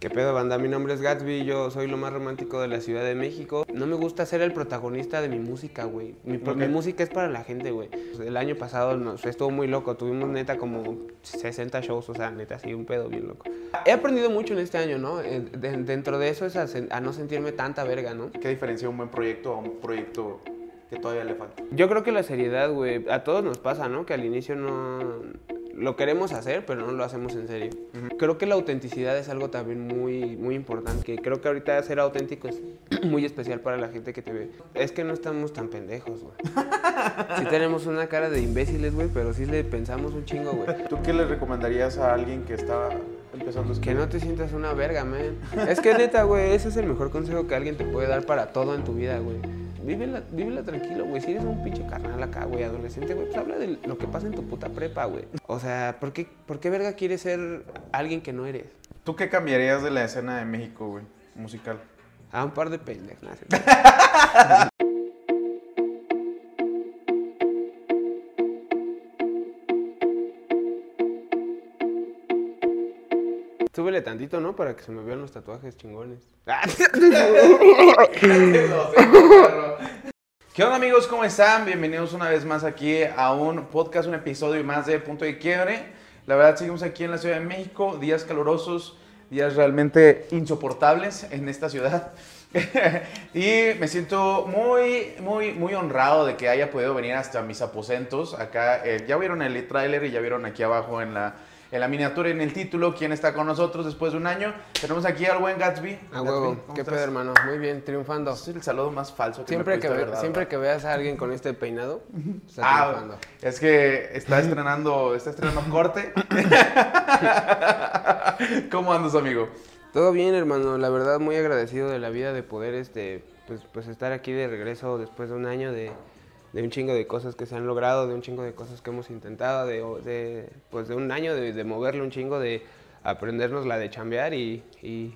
¿Qué pedo, banda? Mi nombre es Gatsby, yo soy lo más romántico de la Ciudad de México. No me gusta ser el protagonista de mi música, güey. Mi, pro- Ok. mi música es para la gente, güey. El año pasado nos estuvo muy loco, tuvimos neta como 60 shows, o sea, neta, así un pedo bien loco. He aprendido mucho en este año, ¿no? Eh, de- dentro de eso es a, a no sentirme tanta verga, ¿no? ¿Qué diferencia un buen proyecto a un proyecto que todavía le falta? Yo creo que la seriedad, güey, a todos nos pasa, ¿no? Que al inicio no lo queremos hacer, pero no lo hacemos en serio. Creo que la autenticidad es algo también muy, muy importante. Que creo que ahorita ser auténtico es muy especial para la gente que te ve. Es que no estamos tan pendejos, güey. Sí tenemos una cara de imbéciles, güey, pero sí le pensamos un chingo, güey. ¿Tú qué le recomendarías a alguien que está empezando a Que escribir? no te sientas una verga, man. Es que neta, güey, ese es el mejor consejo que alguien te puede dar para todo en tu vida, güey. Vívela, vívela tranquilo, güey. Si eres un pinche carnal acá, güey, adolescente, güey, pues habla de lo que pasa en tu puta prepa, güey. O sea, ¿por qué, ¿por qué verga quieres ser alguien que no eres? ¿Tú qué cambiarías de la escena de México, güey? Musical. A un par de pendejos. Súbele tantito, ¿no? Para que se me vean los tatuajes chingones. ¿Qué onda amigos? ¿Cómo están? Bienvenidos una vez más aquí a un podcast, un episodio más de Punto de Quiebre. La verdad seguimos aquí en la Ciudad de México, días calurosos, días realmente insoportables en esta ciudad. y me siento muy, muy, muy honrado de que haya podido venir hasta mis aposentos. Acá eh, ya vieron el tráiler y ya vieron aquí abajo en la, en la miniatura, en el título, quién está con nosotros después de un año. Tenemos aquí al buen Gatsby. A huevo, ¿cómo qué estás? pedo, hermano. Muy bien, triunfando. Es el saludo más falso que Siempre me que, ve- siempre que veas a alguien con este peinado, está Ah, triunfando. es que está estrenando, está estrenando corte. ¿Cómo andas, amigo? Todo bien, hermano. La verdad, muy agradecido de la vida de poder este, pues, pues estar aquí de regreso después de un año de, de un chingo de cosas que se han logrado, de un chingo de cosas que hemos intentado, de, de, pues de un año de, de moverle un chingo, de aprendernos la de chambear y, y,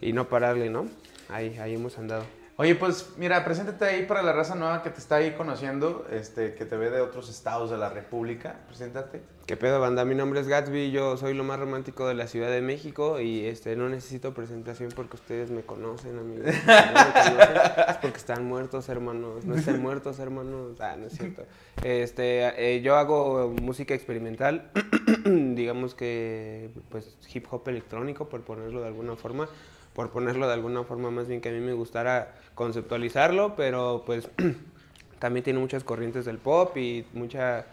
y no pararle, ¿no? Ahí, ahí hemos andado. Oye, pues mira, preséntate ahí para la raza nueva que te está ahí conociendo, este, que te ve de otros estados de la República. Preséntate. ¿Qué pedo, banda? Mi nombre es Gatsby, yo soy lo más romántico de la Ciudad de México y este no necesito presentación porque ustedes me conocen, amigos. No me conocen, es porque están muertos, hermanos. No están muertos, hermanos. Ah, no es cierto. Este, eh, yo hago música experimental, digamos que pues hip hop electrónico, por ponerlo de alguna forma. Por ponerlo de alguna forma, más bien que a mí me gustara conceptualizarlo, pero pues también tiene muchas corrientes del pop y mucha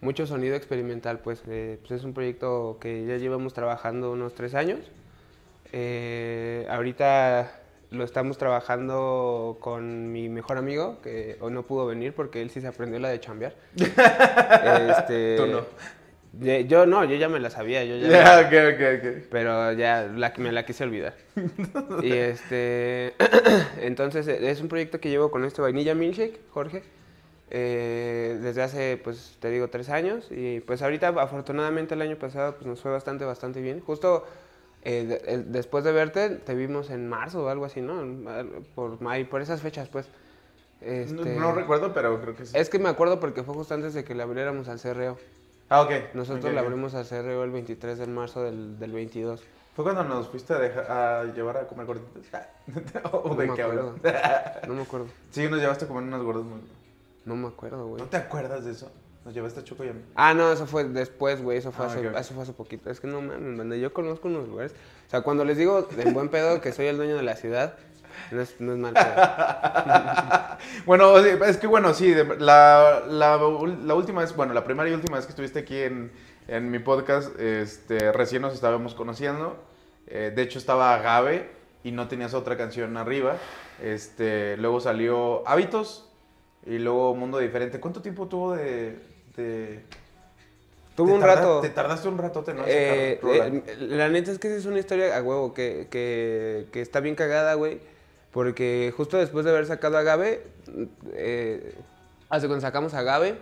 mucho sonido experimental, pues, eh, pues es un proyecto que ya llevamos trabajando unos tres años. Eh, ahorita lo estamos trabajando con mi mejor amigo, que hoy no pudo venir porque él sí se aprendió la de chambear. Este, Tú no. Yo no, yo ya me la sabía, yo ya Ya, ok, ok, ok. pero ya la, me la quise olvidar. y este, entonces eh, es un proyecto que llevo con este Vainilla Milkshake, Jorge, eh, desde hace, pues te digo, tres años. Y pues ahorita, afortunadamente, el año pasado pues, nos fue bastante, bastante bien. Justo eh, de- el- después de verte, te vimos en marzo o algo así, ¿no? Por, por esas fechas, pues. No, Este, no recuerdo, pero creo que sí. Es que me acuerdo porque fue justo antes de que le abriéramos al CRO. Ah, ok. Nosotros ok. abrimos al CRO el 23 de marzo del, del 22. ¿Fue cuando nos fuiste a, dejar- a llevar a comer No de me qué hablas? acuerdo. No me acuerdo. Sí, nos llevaste a comer unas gordas muy... No me acuerdo, güey. ¿No te acuerdas de eso? Nos llevaste a Choco y a mí. Ah, no, eso fue después, güey. Eso fue Ah, hace, ok, ok. eso fue hace poquito. Es que no mames, man, Yo conozco unos lugares. O sea, cuando les digo de buen pedo que soy el dueño de la ciudad, no es, no es mal. Bueno, es que bueno, sí, la, la, la última vez, bueno, la primera y última vez que estuviste aquí en, en mi podcast, este, recién nos estábamos conociendo. Eh, de hecho, estaba Agave y no tenías otra canción arriba. Este, luego salió Hábitos y luego Mundo Diferente. ¿Cuánto tiempo tuvo de...? de Tuvo un rato. Te tardaste un ratote, ¿no? Eh, eh, la neta es que esa es una historia a huevo que, que, que está bien cagada, güey. Porque justo después de haber sacado a Gabe, eh, hace cuando sacamos a Gabe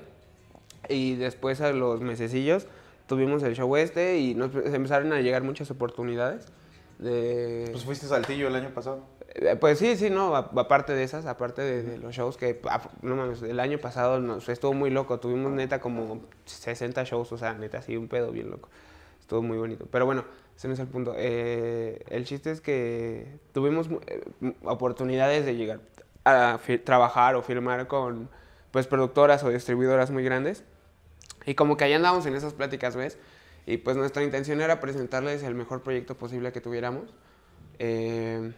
y después a los mesecillos tuvimos el show este y nos empezaron a llegar muchas oportunidades. De, Pues fuiste Saltillo el año pasado. Eh, Pues sí, sí, no, aparte de esas, aparte de, de los shows que, ah, no mames, el año pasado nos estuvo muy loco, tuvimos neta como 60 shows, o sea, neta, así un pedo bien loco. Estuvo muy bonito. Pero bueno, ese no es el punto. Eh, el chiste es que tuvimos eh, oportunidades de llegar a trabajar o firmar con pues productoras o distribuidoras muy grandes. Y como que ahí andábamos en esas pláticas, ¿ves? Y pues nuestra intención era presentarles el mejor proyecto posible que tuviéramos. Eh,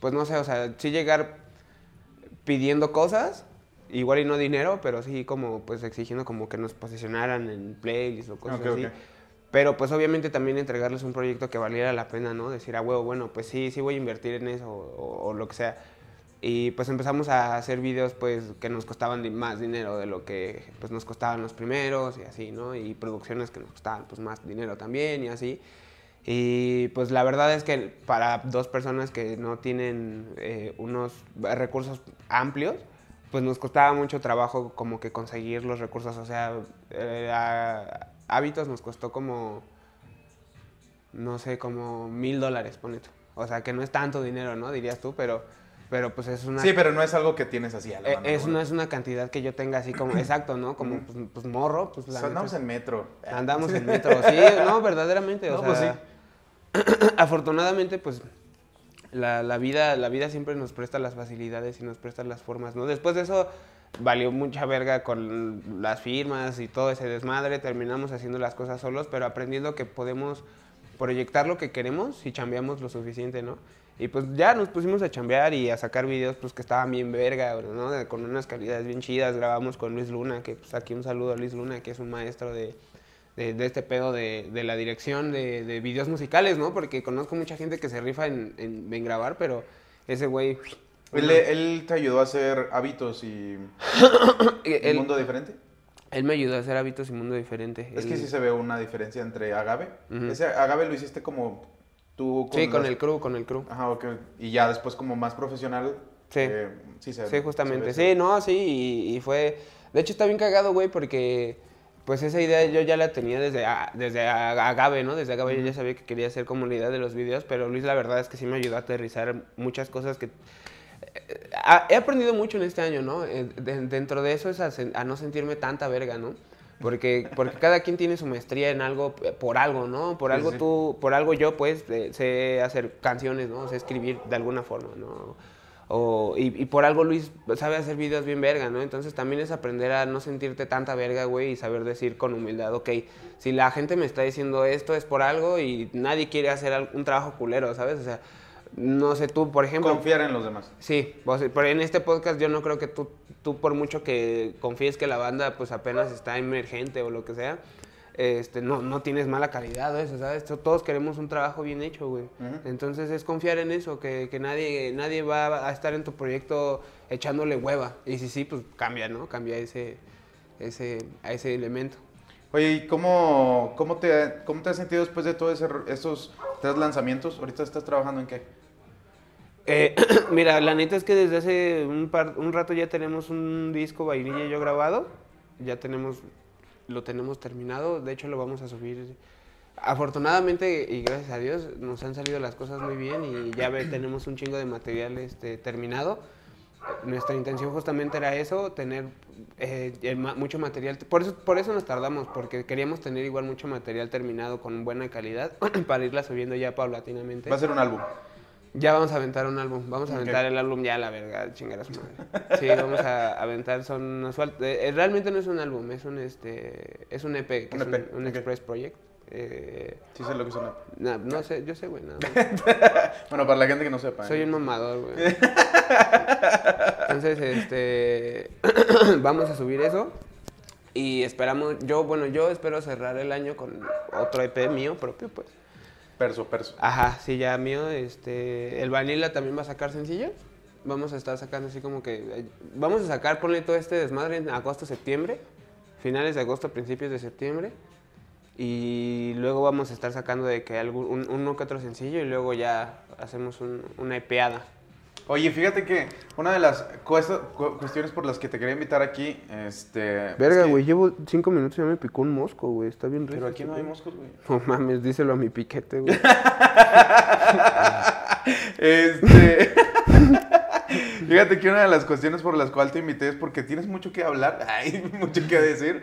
pues no sé, o sea, sí llegar pidiendo cosas, igual y no dinero, pero sí como pues exigiendo como que nos posicionaran en playlists o cosas así. Pero pues obviamente también entregarles un proyecto que valiera la pena, ¿no? Decir, ah, huevo, bueno, pues sí, sí voy a invertir en eso o, lo que sea. Y pues empezamos a hacer videos pues que nos costaban más dinero de lo que pues nos costaban los primeros y así, ¿no? Y producciones que nos costaban pues más dinero también y así. Y pues la verdad es que para dos personas que no tienen eh, unos recursos amplios, pues nos costaba mucho trabajo como que conseguir los recursos. O sea, eh, hábitos nos costó como, no sé, como mil dólares, ponete. O sea, que no es tanto dinero, ¿no? Dirías tú, pero, pero pues es una... Sí, pero no es algo que tienes así a la eh, mano. Es, no es una cantidad que yo tenga así como, exacto, ¿no? Como, pues, pues, morro, pues la Andamos en metro. Andamos en metro, sí, no, verdaderamente, o pues sea... afortunadamente, pues la, la, vida, la vida siempre nos presta las facilidades y nos presta las formas, ¿no? Después de eso valió mucha verga con las firmas y todo ese desmadre, terminamos haciendo las cosas solos, pero aprendiendo que podemos proyectar lo que queremos si chambeamos lo suficiente, ¿no? Y pues ya nos pusimos a chambear y a sacar videos pues que estaban bien verga, ¿no? Con unas calidades bien chidas, grabamos con Luis Luna, que pues aquí un saludo a Luis Luna, que es un maestro de, de, este pedo de, de la dirección de, de, videos musicales, ¿no? Porque conozco mucha gente que se rifa en, en, grabar, pero ese güey... ¿Él, ¿Él, te ayudó a hacer hábitos y un mundo diferente? Él me ayudó a hacer hábitos y mundo diferente. Es que sí se ve una diferencia entre Agave. Ese Agave lo hiciste como tú con Sí, con el crew, con el crew. Ajá, ok. Y ya después como más profesional. Sí. Eh, sí, se, sí, justamente. sí, no, sí, y, y, fue... De hecho está bien cagado, güey, porque pues esa idea yo ya la tenía desde, desde Agave, ¿no? Desde Agave yo ya sabía que quería hacer comunidad de los videos, pero Luis la verdad es que sí me ayudó a aterrizar muchas cosas que... Eh, he aprendido mucho en este año, ¿no? Eh, dentro de eso es a, no sentirme tanta verga, ¿no? Porque, porque cada quien tiene su maestría en algo eh, por algo, ¿no? Por algo tú, por algo yo pues sé hacer canciones, ¿no? Sé escribir de alguna forma, ¿no? O, y, por algo Luis sabe hacer videos bien verga, ¿no? Entonces también es aprender a no sentirte tanta verga, güey, y saber decir con humildad, ok, si la gente me está diciendo esto es por algo y nadie quiere hacer un trabajo culero, ¿sabes? O sea, no sé, tú, por ejemplo... Confiar en los demás. Sí, pero en este podcast yo no creo que tú, tú por mucho que confíes que la banda pues apenas está emergente o lo que sea, este, no, no tienes mala calidad, eso, ¿sabes? Todos queremos un trabajo bien hecho, güey. Entonces es confiar en eso, que, que, nadie, nadie va a estar en tu proyecto echándole hueva. Y si sí, pues cambia, ¿no? Cambia ese, ese, a ese elemento. Oye, ¿y cómo, cómo, te, cómo te has sentido después de todos esos tres lanzamientos? ¿Ahorita estás trabajando en qué? Eh, mira, la neta es que desde hace un, rato ya tenemos un disco vainilla y yo grabado. Ya tenemos lo tenemos terminado, de hecho lo vamos a subir. Afortunadamente y gracias a Dios nos han salido las cosas muy bien y ya tenemos un chingo de material este, terminado. Nuestra intención justamente era eso, tener eh, mucho material. Por eso, por eso nos tardamos, porque queríamos tener igual mucho material terminado con buena calidad para irla subiendo ya paulatinamente. Va a ser un álbum. Ya vamos a aventar un álbum. Vamos a aventar el álbum ya, la verga, chingar a su madre. Sí, vamos a aventar, son eh, Realmente no es un álbum, es un este es un EP, que un es EP. un, Express Project. Eh, sí sé lo que es un EP. No, no sé, yo sé, güey, nada. bueno, para la gente que no sepa. Soy ¿eh? un mamador, güey. Entonces, este vamos a subir eso. Y esperamos, yo, bueno, yo espero cerrar el año con otro EP mío propio, pues. Perso, perso. Ajá, sí, ya mío. Este, el Vanilla también va a sacar sencillo. Vamos a estar sacando así como que. Eh, vamos a sacar, ponle todo este desmadre en agosto, septiembre. Finales de agosto, principios de septiembre. Y luego vamos a estar sacando de que algún, uno que otro sencillo y luego ya hacemos una epeada. Oye, fíjate que una de las cuestiones por las que te quería invitar aquí, este... Verga, güey, llevo cinco minutos y ya me picó un mosco, güey, está bien rico. Pero aquí no hay moscos, güey. No mames, díselo a mi piquete, güey. este... Fíjate que una de las cuestiones por las cuales te invité es porque tienes mucho que hablar, hay mucho que decir.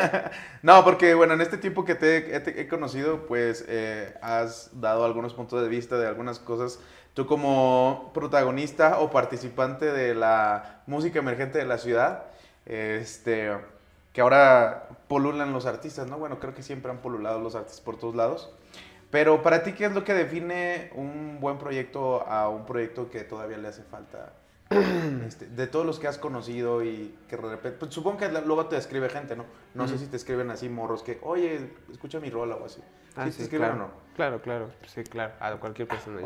no, porque bueno, en este tiempo que te, he conocido, pues eh, has dado algunos puntos de vista de algunas cosas. Tú como protagonista o participante de la música emergente de la ciudad, este, que ahora polulan los artistas, ¿no? Bueno, creo que siempre han polulado los artistas por todos lados. Pero para ti, ¿qué es lo que define un buen proyecto a un proyecto que todavía le hace falta? Este, de todos los que has conocido y que de repente, pues, supongo que luego te escribe gente, ¿no? No sé si te escriben así morros que, oye, escucha mi rola o así. Ah, ¿Sí, te escriben claro. o no? Claro, claro, sí, claro, a cualquier persona.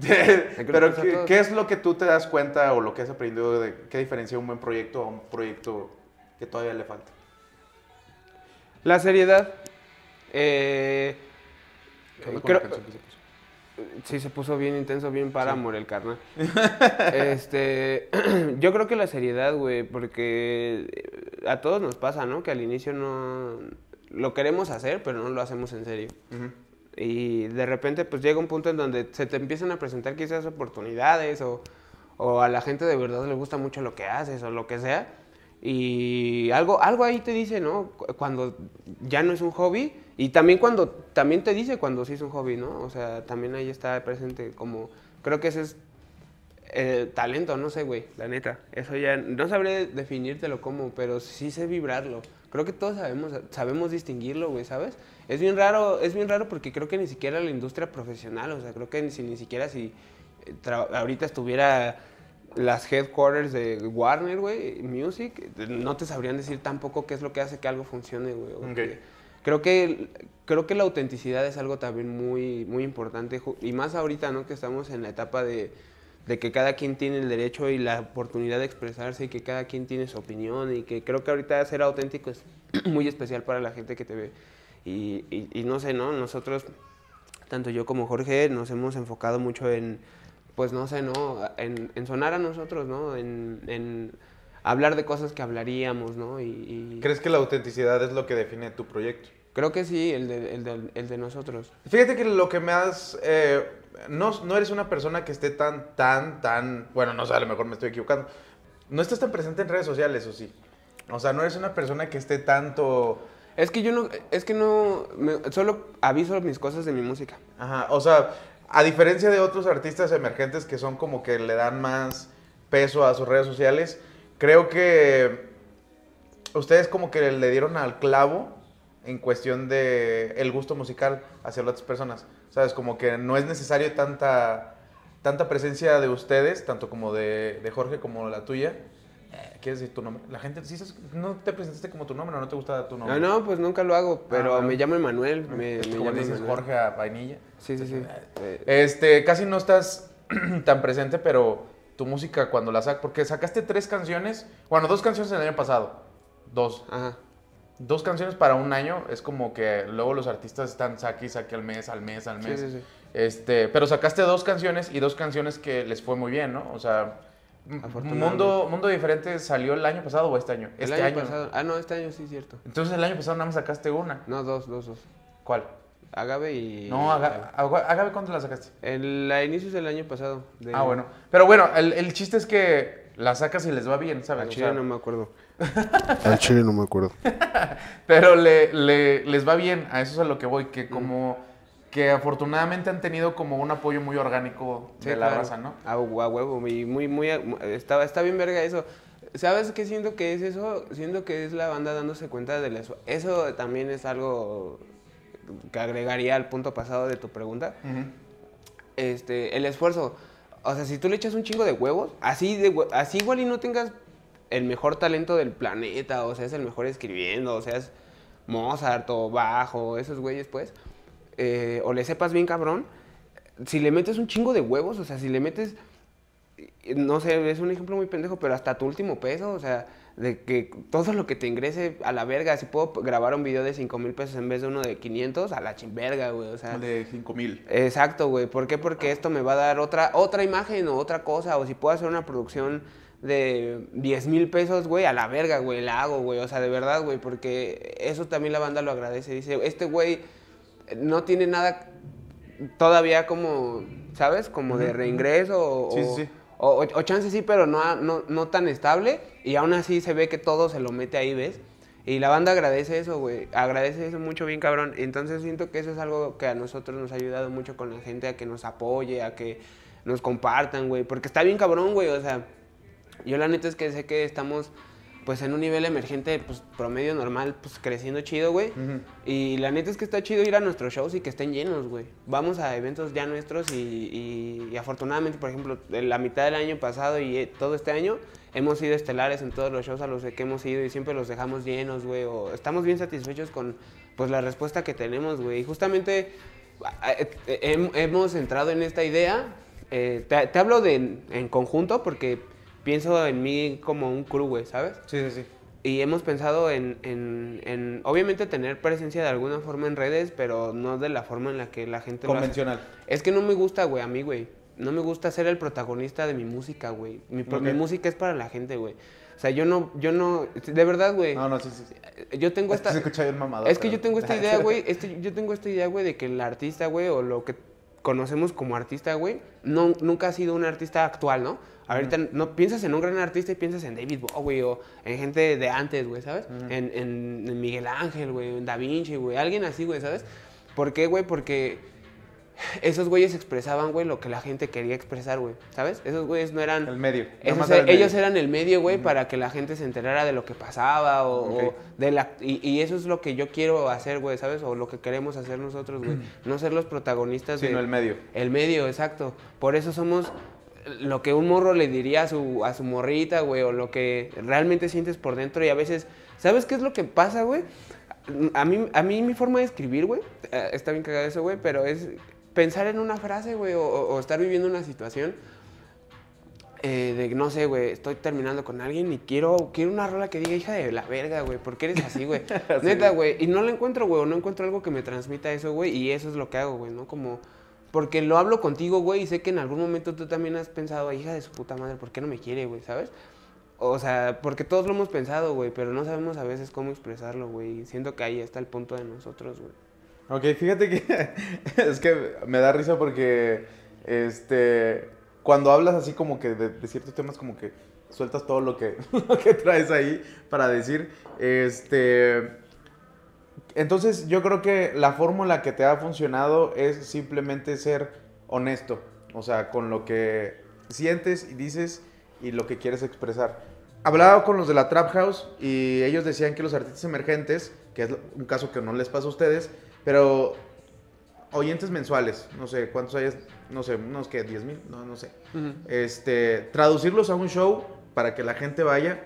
Pero, ¿qué, ¿qué, es lo que tú te das cuenta o lo que has aprendido de qué diferencia un buen proyecto a un proyecto que todavía le falta? La seriedad. Eh, Creo, sí, se puso bien intenso, bien para sí. el carnal. este, yo creo que la seriedad, güey, porque a todos nos pasa, ¿no? Que al inicio no lo queremos hacer, pero no lo hacemos en serio. Uh -huh. Y de repente, pues llega un punto en donde se te empiezan a presentar quizás oportunidades o, o a la gente de verdad le gusta mucho lo que haces o lo que sea. Y algo, algo ahí te dice, ¿no? Cuando ya no es un hobby y también cuando, también te dice cuando sí es un hobby, ¿no? O sea, también ahí está presente como, creo que ese es el talento, no sé, güey, la neta. Eso ya, no sabré definírtelo como, pero sí sé vibrarlo. Creo que todos sabemos, sabemos distinguirlo, güey, ¿sabes? Es bien raro, es bien raro porque creo que ni siquiera la industria profesional, o sea, creo que ni, ni siquiera si ahorita estuviera las headquarters de Warner, güey, Music, no te sabrían decir tampoco qué es lo que hace que algo funcione, güey. Okay. Creo que, creo que la autenticidad es algo también muy, muy importante, y más ahorita, ¿no? Que estamos en la etapa de, de, que cada quien tiene el derecho y la oportunidad de expresarse y que cada quien tiene su opinión y que creo que ahorita ser auténtico es muy especial para la gente que te ve. Y, y, y no sé, ¿no? Nosotros, tanto yo como Jorge, nos hemos enfocado mucho en pues no sé, ¿no? En, en sonar a nosotros, ¿no? En, en, hablar de cosas que hablaríamos, ¿no? Y, y, ¿Crees que la autenticidad es lo que define tu proyecto? Creo que sí, el de, el de, el de nosotros. Fíjate que lo que me has... Eh, no, no eres una persona que esté tan, tan, tan... Bueno, no sé, a lo mejor me estoy equivocando. No estás tan presente en redes sociales, ¿o sí? O sea, no eres una persona que esté tanto... Es que yo no... Es que no... Me, solo aviso mis cosas de mi música. Ajá, o sea a diferencia de otros artistas emergentes que son como que le dan más peso a sus redes sociales, creo que ustedes como que le dieron al clavo en cuestión de el gusto musical hacia las otras personas. ¿Sabes? Como que no es necesario tanta, tanta presencia de ustedes, tanto como de, de Jorge como la tuya. ¿Quieres decir tu nombre? La gente, ¿sí, ¿no te presentaste como tu nombre o no te gusta tu nombre? No, no, pues nunca lo hago, pero ah, me llamo Emanuel. Me, me como le dices Emanuel. Jorge a Vainilla. Sí, sí, sí. Este, casi no estás tan presente, pero tu música cuando la sacas, porque sacaste tres canciones, bueno, dos canciones el año pasado, dos. Ajá. Dos canciones para un año, es como que luego los artistas están saque y saque al mes, al mes, al mes. Sí, sí, sí. Este, pero sacaste dos canciones y dos canciones que les fue muy bien, ¿no? O sea, Mundo, Mundo Diferente salió el año pasado o este año? El este año, pasado. Ah, no, este año sí, cierto. Entonces el año pasado nada más sacaste una. No, dos, dos, dos. ¿Cuál? Agave y... No, Agave, Agave ¿cuándo la sacaste? El, a inicios del año pasado. De... Ah, bueno. Pero bueno, el, el, chiste es que la sacas y les va bien, ¿sabes? Chile o sea... no me acuerdo. Al chile no me acuerdo. Pero le, le, les va bien, a eso es a lo que voy, que como... Mm que afortunadamente han tenido como un apoyo muy orgánico sí, de la claro. raza, ¿no? A, a huevo, y muy, muy, está, está bien verga eso. ¿Sabes qué siento que es eso? Siento que es la banda dándose cuenta de eso. Eso también es algo que agregaría al punto pasado de tu pregunta. Uh -huh. Este, el esfuerzo. O sea, si tú le echas un chingo de huevos, así, de, así igual y no tengas el mejor talento del planeta, o sea, es el mejor escribiendo, o sea, es Mozart o Bajo, esos güeyes, pues eh, o le sepas bien cabrón, si le metes un chingo de huevos, o sea, si le metes, no sé, es un ejemplo muy pendejo, pero hasta tu último peso, o sea, de que todo lo que te ingrese a la verga, si puedo grabar un video de 5 mil pesos en vez de uno de 500, a la chimberga, güey, o sea. De 5 mil. Exacto, güey, ¿por qué? Porque esto me va a dar otra, otra imagen o otra cosa, o si puedo hacer una producción de 10 mil pesos, güey, a la verga, güey, la hago, güey, o sea, de verdad, güey, porque eso también la banda lo agradece, dice, este güey no tiene nada todavía como, ¿sabes? Como de reingreso o, sí, sí. O, o, o chance sí, pero no, no, no tan estable. Y aún así se ve que todo se lo mete ahí, ¿ves? Y la banda agradece eso, güey. Agradece eso mucho, bien cabrón. Entonces siento que eso es algo que a nosotros nos ha ayudado mucho con la gente, a que nos apoye, a que nos compartan, güey. Porque está bien cabrón, güey. O sea, yo la neta es que sé que estamos pues en un nivel emergente, pues promedio normal, pues creciendo chido, güey. Y la neta es que está chido ir a nuestros shows y que estén llenos, güey. Vamos a eventos ya nuestros y, y- y afortunadamente, por ejemplo, en la mitad del año pasado y eh, todo este año, hemos sido estelares en todos los shows a los que hemos ido y siempre los dejamos llenos, güey. O estamos bien satisfechos con, pues, la respuesta que tenemos, güey. Y justamente eh, eh, hem- hemos entrado en esta idea. eh, te, te hablo de en conjunto porque pienso en mí como un crew, güey, ¿sabes? Sí, sí, sí. Y hemos pensado en, en- en, obviamente, tener presencia de alguna forma en redes, pero no de la forma en la que la gente lo hace. Convencional. Es que no me gusta, güey, a mí, güey. No me gusta ser el protagonista de mi música, güey. Mi, mi música es para la gente, güey. O sea, yo no, yo no, de verdad, güey. No, no, sí, sí. sí. Yo tengo Es que esta... se escucha bien mamado. Es que yo tengo esta idea, güey, este, yo tengo esta idea, güey, de que el artista, güey, o lo que conocemos como artista, güey, no, nunca ha sido un artista actual, ¿no? Ahorita no piensas en un gran artista y piensas en David Bowie o en gente de antes, güey, ¿sabes? en, en- en Miguel Ángel, güey, en Da Vinci, güey, alguien así, güey, ¿sabes? ¿Por qué, güey? Porque esos güeyes expresaban, güey, lo que la gente quería expresar, güey, ¿sabes? Esos güeyes no eran... El medio. Nada Esos más era el ellos medio. eran el medio, güey, para que la gente se enterara de lo que pasaba o, de la y, y eso es lo que yo quiero hacer, güey, ¿sabes? O lo que queremos hacer nosotros, güey. No ser los protagonistas Sino de el medio. el medio, exacto. Por eso somos lo que un morro le diría a su a su morrita, güey, o lo que realmente sientes por dentro y a veces, ¿sabes qué es lo que pasa, güey? A mí, a mí mi forma de escribir, güey, eh, está bien cagado eso, güey, pero es pensar en una frase, güey, o, o- estar viviendo una situación eh, de, no sé, güey, estoy terminando con alguien y quiero, quiero una rola que diga, hija de la verga, güey, ¿por qué eres así, güey? Neta, güey, y no la encuentro, güey, o no encuentro algo que me transmita eso, güey, y eso es lo que hago, güey, ¿no? Como, porque lo hablo contigo, güey, y sé que en algún momento tú también has pensado, hija de su puta madre, ¿por qué no me quiere, güey, ¿sabes? O sea, porque todos lo hemos pensado, güey, pero no sabemos a veces cómo expresarlo, güey, y siento que ahí está el punto de nosotros, güey. Ok, fíjate que es que me da risa porque este cuando hablas así como que de, ciertos temas como que sueltas todo lo que, lo que traes ahí para decir. Este entonces yo creo que la fórmula que te ha funcionado es simplemente ser honesto, o sea, con lo que sientes y dices y lo que quieres expresar. Hablaba con los de la Trap House y ellos decían que los artistas emergentes, que es un caso que no les pasa a ustedes, pero oyentes mensuales, no sé cuántos hay, no sé, unos que 10 mil, no, no sé. Este, traducirlos a un show para que la gente vaya,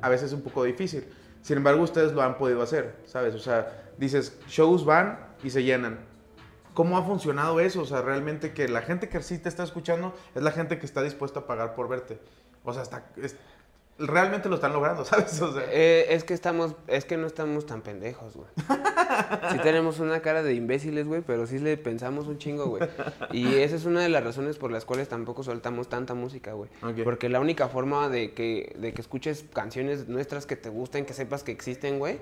a veces es un poco difícil. Sin embargo, ustedes lo han podido hacer, ¿sabes? O sea, dices, shows van y se llenan. ¿Cómo ha funcionado eso? O sea, realmente que la gente que sí te está escuchando es la gente que está dispuesta a pagar por verte. O sea, está, es- realmente lo están logrando, ¿sabes? O sea, Eh, es que estamos, es que no estamos tan pendejos, güey. Sí tenemos una cara de imbéciles, güey, pero sí le pensamos un chingo, güey. Y esa es una de las razones por las cuales tampoco soltamos tanta música, güey. Porque la única forma de que, de que escuches canciones nuestras que te gusten, que sepas que existen, güey,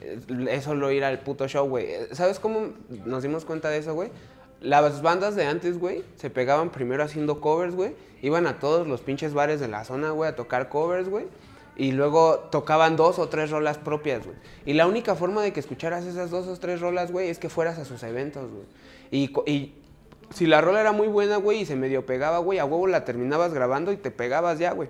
eh, es solo ir al puto show, güey. ¿Sabes cómo nos dimos cuenta de eso, güey? Las bandas de antes, güey, se pegaban primero haciendo covers, güey. Iban a todos los pinches bares de la zona, güey, a tocar covers, güey. Y luego tocaban dos o tres rolas propias, güey. Y la única forma de que escucharas esas dos o tres rolas, güey, es que fueras a sus eventos, güey. Y, y si la rola era muy buena, güey, y se medio pegaba, güey, a huevo la terminabas grabando y te pegabas ya, güey.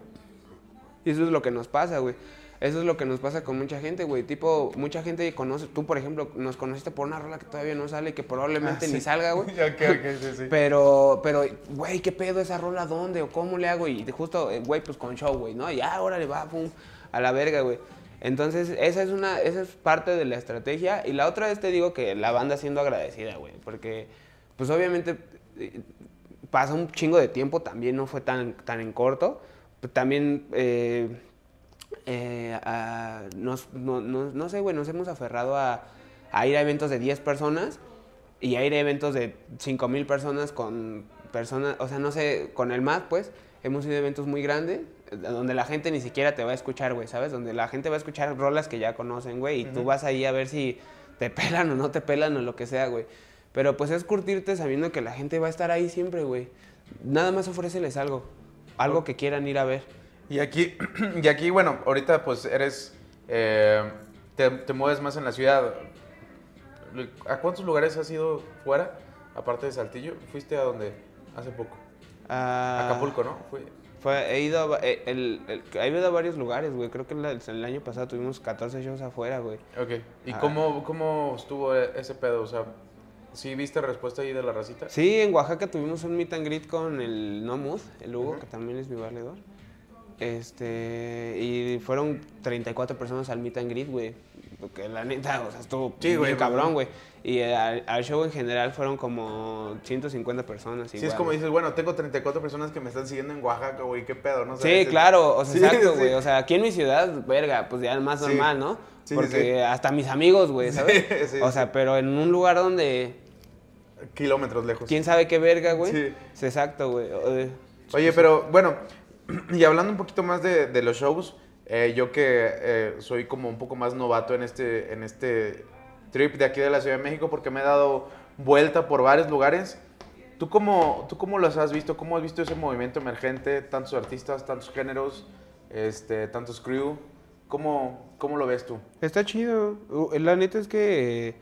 Y eso es lo que nos pasa, güey. Eso es lo que nos pasa con mucha gente, güey. Tipo, mucha gente conoce, tú por ejemplo, nos conociste por una rola que todavía no sale y que probablemente Ah, ni salga, güey. Ok, ok, sí, sí. Pero, pero, güey, ¿qué pedo esa rola? ¿Dónde? ¿O cómo le hago? Y justo, eh, güey, pues con show, güey, ¿no? Y ya, órale, va, pum, a la verga, güey. Entonces, esa es una, esa es parte de la estrategia. Y la otra vez te digo que la banda siendo agradecida, güey. Porque, pues obviamente, eh, pasa un chingo de tiempo, también no fue tan, tan en corto. También, eh, eh, a- nos, no, no- no sé, güey, nos hemos aferrado a, a ir a eventos de 10 personas y a ir a eventos de 5 mil personas con personas, o sea, no sé, con el más, pues, hemos ido a eventos muy grandes eh, donde la gente ni siquiera te va a escuchar, güey, ¿sabes? Donde la gente va a escuchar rolas que ya conocen, güey, y tú vas ahí a ver si te pelan o no te pelan o lo que sea, güey. Pero pues es curtirte sabiendo que la gente va a estar ahí siempre, güey. Nada más ofréceles algo. algo que quieran ir a ver. Y aquí, y aquí bueno, ahorita pues eres, eh, te, te mueves más en la ciudad. ¿A cuántos lugares has ido fuera, aparte de Saltillo? ¿Fuiste a dónde hace poco? Ah, Acapulco, ¿no? Fui- Fue, he, ido a, eh, el, el- he ido a varios lugares, güey. Creo que la- el, año pasado tuvimos 14 shows afuera, güey. Ok. ¿Y Ah. cómo, cómo estuvo e- ese pedo? O sea, ¿sí viste respuesta ahí de la racita? Sí, en Oaxaca tuvimos un meet and greet con el No Mood, el Hugo, Ujú. que también es mi valedor. Este, y fueron 34 personas al meet and greet, güey. Porque la neta, o sea, estuvo Sí, bien cabrón, güey. Y al, al show en general fueron como 150 personas. Sí, es igual, como dices, bueno, tengo 34 personas que me están siguiendo en Oaxaca, güey, qué pedo, ¿no? Sí, es- claro, o sea, Sí, exacto, sí. güey. O sea, aquí en mi ciudad, verga, pues ya más Sí. normal, ¿no? Porque hasta mis amigos, güey, ¿sabes? Sí, sí, o sea, pero en un lugar donde Kilómetros lejos. quién sabe qué verga, güey. Sí. Exacto, güey. Oye, pero bueno, y hablando un poquito más de, de los shows, eh, yo que eh, soy como un poco más novato en este, en este trip de aquí de la Ciudad de México, porque me he dado vuelta por varios lugares. ¿Tú cómo, ¿Tú cómo los has visto? ¿Cómo has visto ese movimiento emergente? Tantos artistas, tantos géneros, este, tantos crew. ¿Cómo, ¿Cómo lo ves tú? Está chido. Uh, La neta es que eh,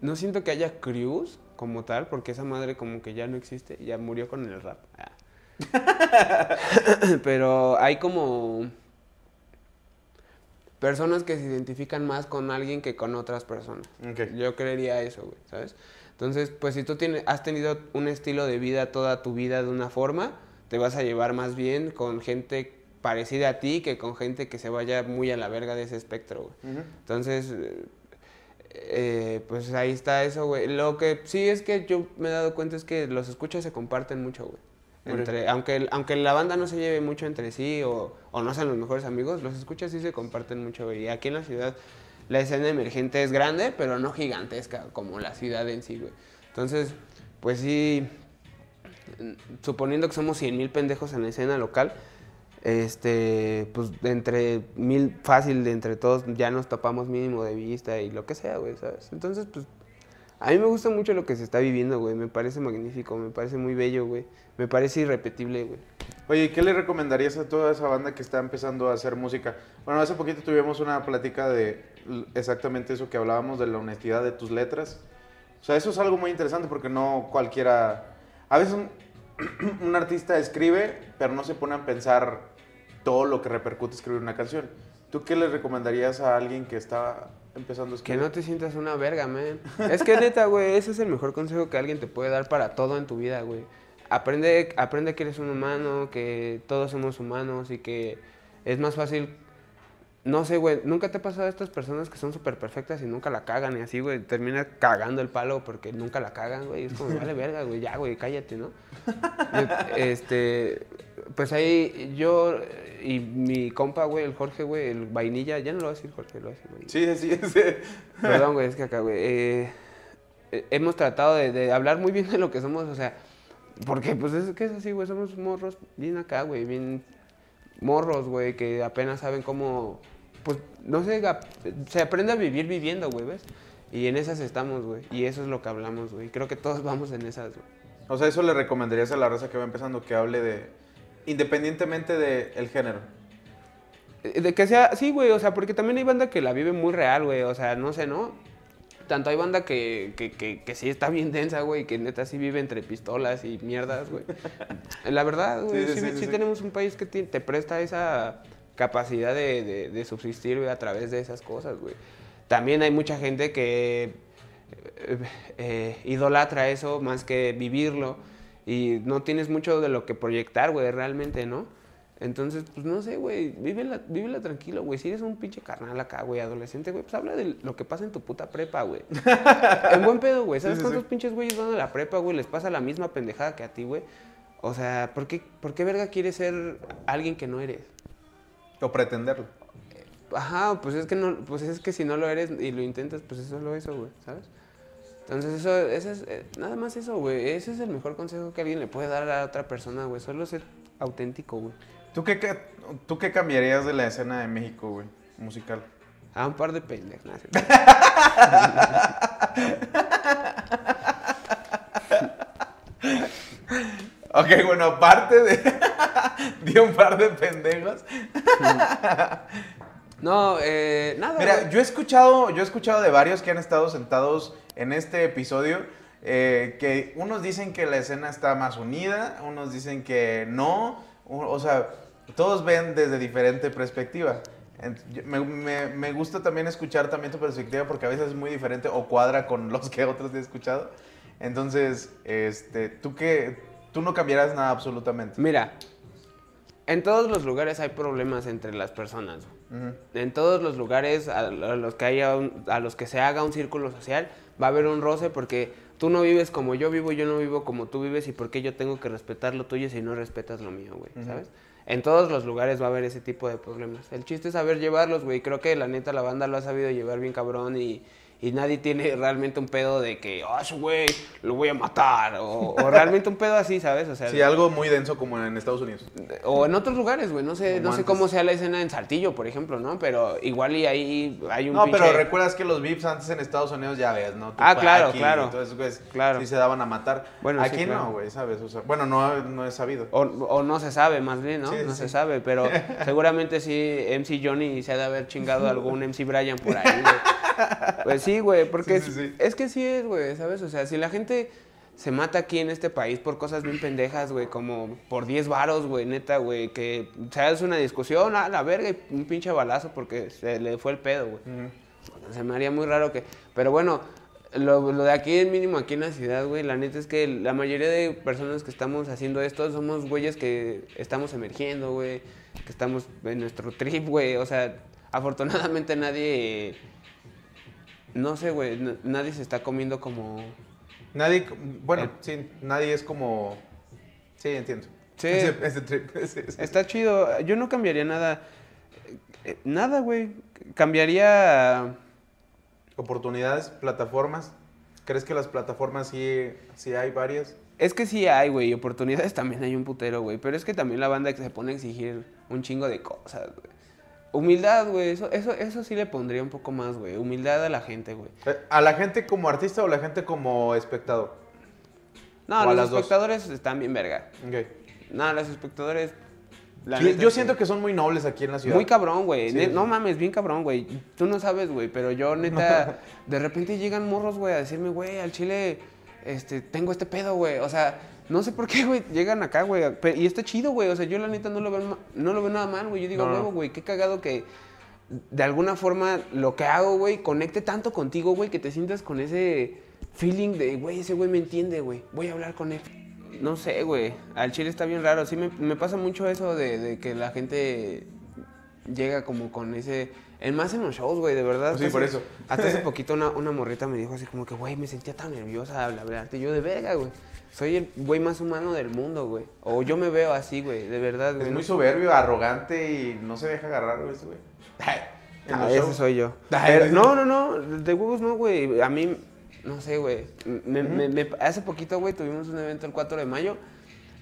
no siento que haya crews como tal, porque esa madre como que ya no existe, ya murió con el rap. Ah. Pero hay como personas que se identifican más con alguien que con otras personas. Yo creería eso, güey, ¿sabes? Entonces, pues si tú tienes, has tenido un estilo de vida toda tu vida de una forma, te vas a llevar más bien con gente parecida a ti que con gente que se vaya muy a la verga de ese espectro, güey. Entonces, eh, eh, pues ahí está eso, güey. Lo que sí es que yo me he dado cuenta es que los escuchas se comparten mucho, güey. Entre, aunque, aunque la banda no se lleve mucho entre sí o, o no sean los mejores amigos, los escuchas sí se comparten mucho. Y aquí en la ciudad la escena emergente es grande, pero no gigantesca como la ciudad en sí, güey. Entonces, pues sí, suponiendo que somos 100 mil pendejos en la escena local, este, pues entre mil, fácil, de entre todos ya nos topamos mínimo de vista y lo que sea, güey, ¿sabes? Entonces, pues, a mí me gusta mucho lo que se está viviendo, güey, me parece magnífico, me parece muy bello, güey, me parece irrepetible, güey. Oye, ¿y ¿qué le recomendarías a toda esa banda que está empezando a hacer música? Bueno, hace poquito tuvimos una plática de exactamente eso que hablábamos de la honestidad de tus letras. O sea, eso es algo muy interesante porque no cualquiera... A veces un, un artista escribe, pero no se pone a pensar todo lo que repercute escribir una canción. ¿Tú qué le recomendarías a alguien que está empezando a Que escribir? no te sientas una verga, man. Es que neta, güey, ese es el mejor consejo que alguien te puede dar para todo en tu vida, güey. Aprende, aprende que eres un humano, que todos somos humanos y que es más fácil. No sé, güey, nunca te ha pasado a estas personas que son súper perfectas y nunca la cagan y así, güey, termina cagando el palo porque nunca la cagan, güey. Es como, vale verga, güey, ya, güey, cállate, ¿no? Este, pues ahí yo y mi compa, güey, el Jorge, güey, el vainilla, ya no lo voy a decir Jorge, lo voy a decir vainilla. Sí, sí, sí. Perdón, güey, es que acá, güey. eh, eh, hemos tratado de, de hablar muy bien de lo que somos, o sea, porque pues es que es así, güey, somos morros bien acá, güey, bien morros, güey, que apenas saben cómo, pues, no sé, ap- se aprende a vivir viviendo, güey, ¿ves? Y en esas estamos, güey, y eso es lo que hablamos, güey. Creo que todos vamos en esas, güey. O sea, eso le recomendarías a la raza que va empezando que hable de... Independientemente del género. Eh, De que sea, sí, güey, o sea, porque también hay banda que la vive muy real, güey, o sea, no sé, ¿no? Tanto hay banda que, que, que, que sí está bien densa, güey, que neta sí vive entre pistolas y mierdas, güey. La verdad, güey, Sí, sí, sí, sí, sí, sí. tenemos un país que te presta esa capacidad de, de- de subsistir, a través de esas cosas, güey. También hay mucha gente que eh, eh, idolatra eso más que vivirlo y no tienes mucho de lo que proyectar, güey, realmente, ¿no? Entonces, pues no sé, güey, vívela, vívela tranquilo, güey. Si eres un pinche carnal acá, güey, adolescente, güey, pues habla de lo que pasa en tu puta prepa, güey. en buen pedo, güey. ¿Sabes Sí, sí, cuántos sí. pinches güeyes van a la prepa, güey? Les pasa la misma pendejada que a ti, güey. O sea, ¿por qué, ¿por qué verga quieres ser alguien que no eres? O pretenderlo. Ajá, pues es que no, pues es que si no lo eres y lo intentas, pues es solo eso, güey, ¿sabes? Entonces eso, eso es, eh, nada más eso, güey. Ese es el mejor consejo que alguien le puede dar a otra persona, güey. Solo ser auténtico, güey. ¿Tú qué, qué- ¿Tú qué cambiarías de la escena de México, güey? Musical. A un par de pendejos. Ok, bueno, aparte de. de un par de pendejos. No, eh, nada. Mira, güey. yo he escuchado, yo he escuchado de varios que han estado sentados en este episodio. eh, que unos dicen que la escena está más unida, unos dicen que no. O sea, todos ven desde diferente perspectiva. Me, me- me gusta también escuchar también tu perspectiva porque a veces es muy diferente o cuadra con los que otros he escuchado. Entonces, este, tú que tú no cambiarás nada absolutamente. Mira, en todos los lugares hay problemas entre las personas. En todos los lugares a, los que haya un- a los que se haga un círculo social va a haber un roce porque tú no vives como yo vivo, yo no vivo como tú vives y por qué yo tengo que respetar lo tuyo si no respetas lo mío, güey. ¿sabes? En todos los lugares va a haber ese tipo de problemas. El chiste es saber llevarlos, güey. Creo que la neta la banda lo ha sabido llevar bien cabrón y, y nadie tiene realmente un pedo de que, ah, ese güey, lo voy a matar. O, o realmente un pedo así, ¿sabes? O sea, Sí, algo muy denso como en Estados Unidos. o en otros lugares, güey. No sé, Como no sé cómo sea la escena en Saltillo, por ejemplo, ¿no? Pero igual y ahí hay un No, pinche- pero recuerdas que los VIPs antes en Estados Unidos ya ves, ¿no? Ah, claro, claro. Entonces, güey, Claro. sí se daban a matar. Bueno, sí, Aquí claro. no, güey, ¿sabes? O sea, bueno, no, no he sabido. O, o no se sabe, más bien, ¿no? Sí, no sí. se sabe, pero seguramente sí, MC Johnny se ha de haber chingado algún MC Brian por ahí, güey. Pues sí, güey, porque Sí, sí, es- sí. es que sí es, güey, ¿sabes? O sea, si la gente se mata aquí en este país por cosas bien pendejas, güey, como por 10 varos, güey, neta, güey, que se hace una discusión, a la verga, y un pinche balazo porque se le fue el pedo, güey. Se me haría muy raro que. Pero bueno, lo, lo de aquí, el mínimo aquí en la ciudad, güey, la neta es que la mayoría de personas que estamos haciendo esto somos güeyes que estamos emergiendo, güey, que estamos en nuestro trip, güey. O sea, afortunadamente nadie. No sé, güey, nadie se está comiendo como. Nadie, bueno, El- sí, nadie es como... Sí, entiendo. Sí. Ese, ese trip. sí, sí. Está chido. Yo no cambiaría nada. Eh, Nada, güey. Cambiaría. Oportunidades, plataformas. ¿Crees que las plataformas sí, sí hay varias? Es que sí hay, güey, oportunidades también hay un putero, güey. Pero es que también la banda que se pone a exigir un chingo de cosas, güey. Humildad, güey, eso, eso, eso sí le pondría un poco más, güey. Humildad a la gente, güey. Eh, ¿A la gente como artista o la gente como espectador? No, a los dos. espectadores están bien verga. Ok. No, los espectadores. la Sí, neta yo siento que son muy nobles aquí en la ciudad. Muy cabrón, güey. Sí, Ne- sí. No mames, bien cabrón, güey. Tú no sabes, güey, pero yo neta, de repente llegan morros, güey, a decirme, güey, al chile, este, tengo este pedo, güey. O sea, no sé por qué, güey, llegan acá, güey. Y está chido, güey. O sea, yo la neta no lo veo, no lo veo nada mal, güey. Yo digo, No, no. huevo, güey, qué cagado que de alguna forma lo que hago, güey, conecte tanto contigo, güey, que te sientas con ese feeling de, güey, ese güey me entiende, güey. Voy a hablar con él. No sé, güey. Al chile está bien raro. Sí me, me pasa mucho eso de, de que la gente llega como con ese... En más en los shows, güey, de verdad. Pues sí, por hace- eso. Hasta hace poquito una, una morrita me dijo así como que, güey, me sentía tan nerviosa al hablarte. Yo de verga, güey. Soy el güey más humano del mundo, güey. O yo me veo así, güey, de verdad, güey. Es muy soberbio, arrogante y no se deja agarrar, güey, este güey. Ah, ese soy yo. Pero- no, no, no, de huevos no, güey. A mí, no sé, güey. Me- me- me- hace poquito, güey, tuvimos un evento el 4 de mayo.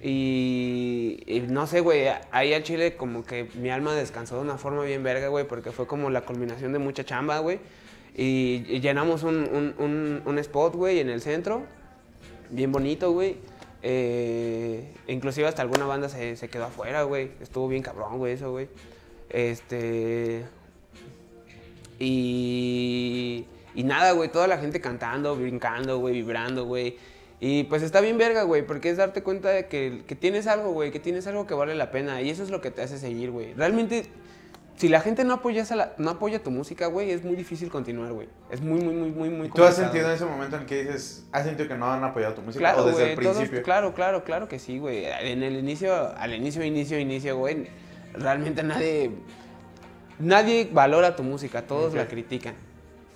Y, y no sé, güey, ahí al Chile como que mi alma descansó de una forma bien verga, güey, porque fue como la culminación de mucha chamba, güey. Y, y llenamos un, un- un- un spot, güey, en el centro, bien bonito, güey. Eh, inclusive hasta alguna banda se, se quedó afuera, güey. Estuvo bien cabrón, güey, eso, güey. Este... Y, y nada, güey, toda la gente cantando, brincando, güey, vibrando, güey. Y pues está bien verga, güey, porque es darte cuenta de que, que tienes algo, güey, que tienes algo que vale la pena. Y eso es lo que te hace seguir, güey. Realmente, si la gente no apoya, esa la- no apoya tu música, güey, es muy difícil continuar, güey. Es muy, muy, muy, muy, muy ¿Tú has sentido en ese momento en que dices, has sentido que no han apoyado tu música? Claro, o desde güey, el todos- principio. claro, claro, claro que sí, güey. En el inicio, al inicio, inicio, inicio, güey, realmente nadie, nadie valora tu música, todos la critican.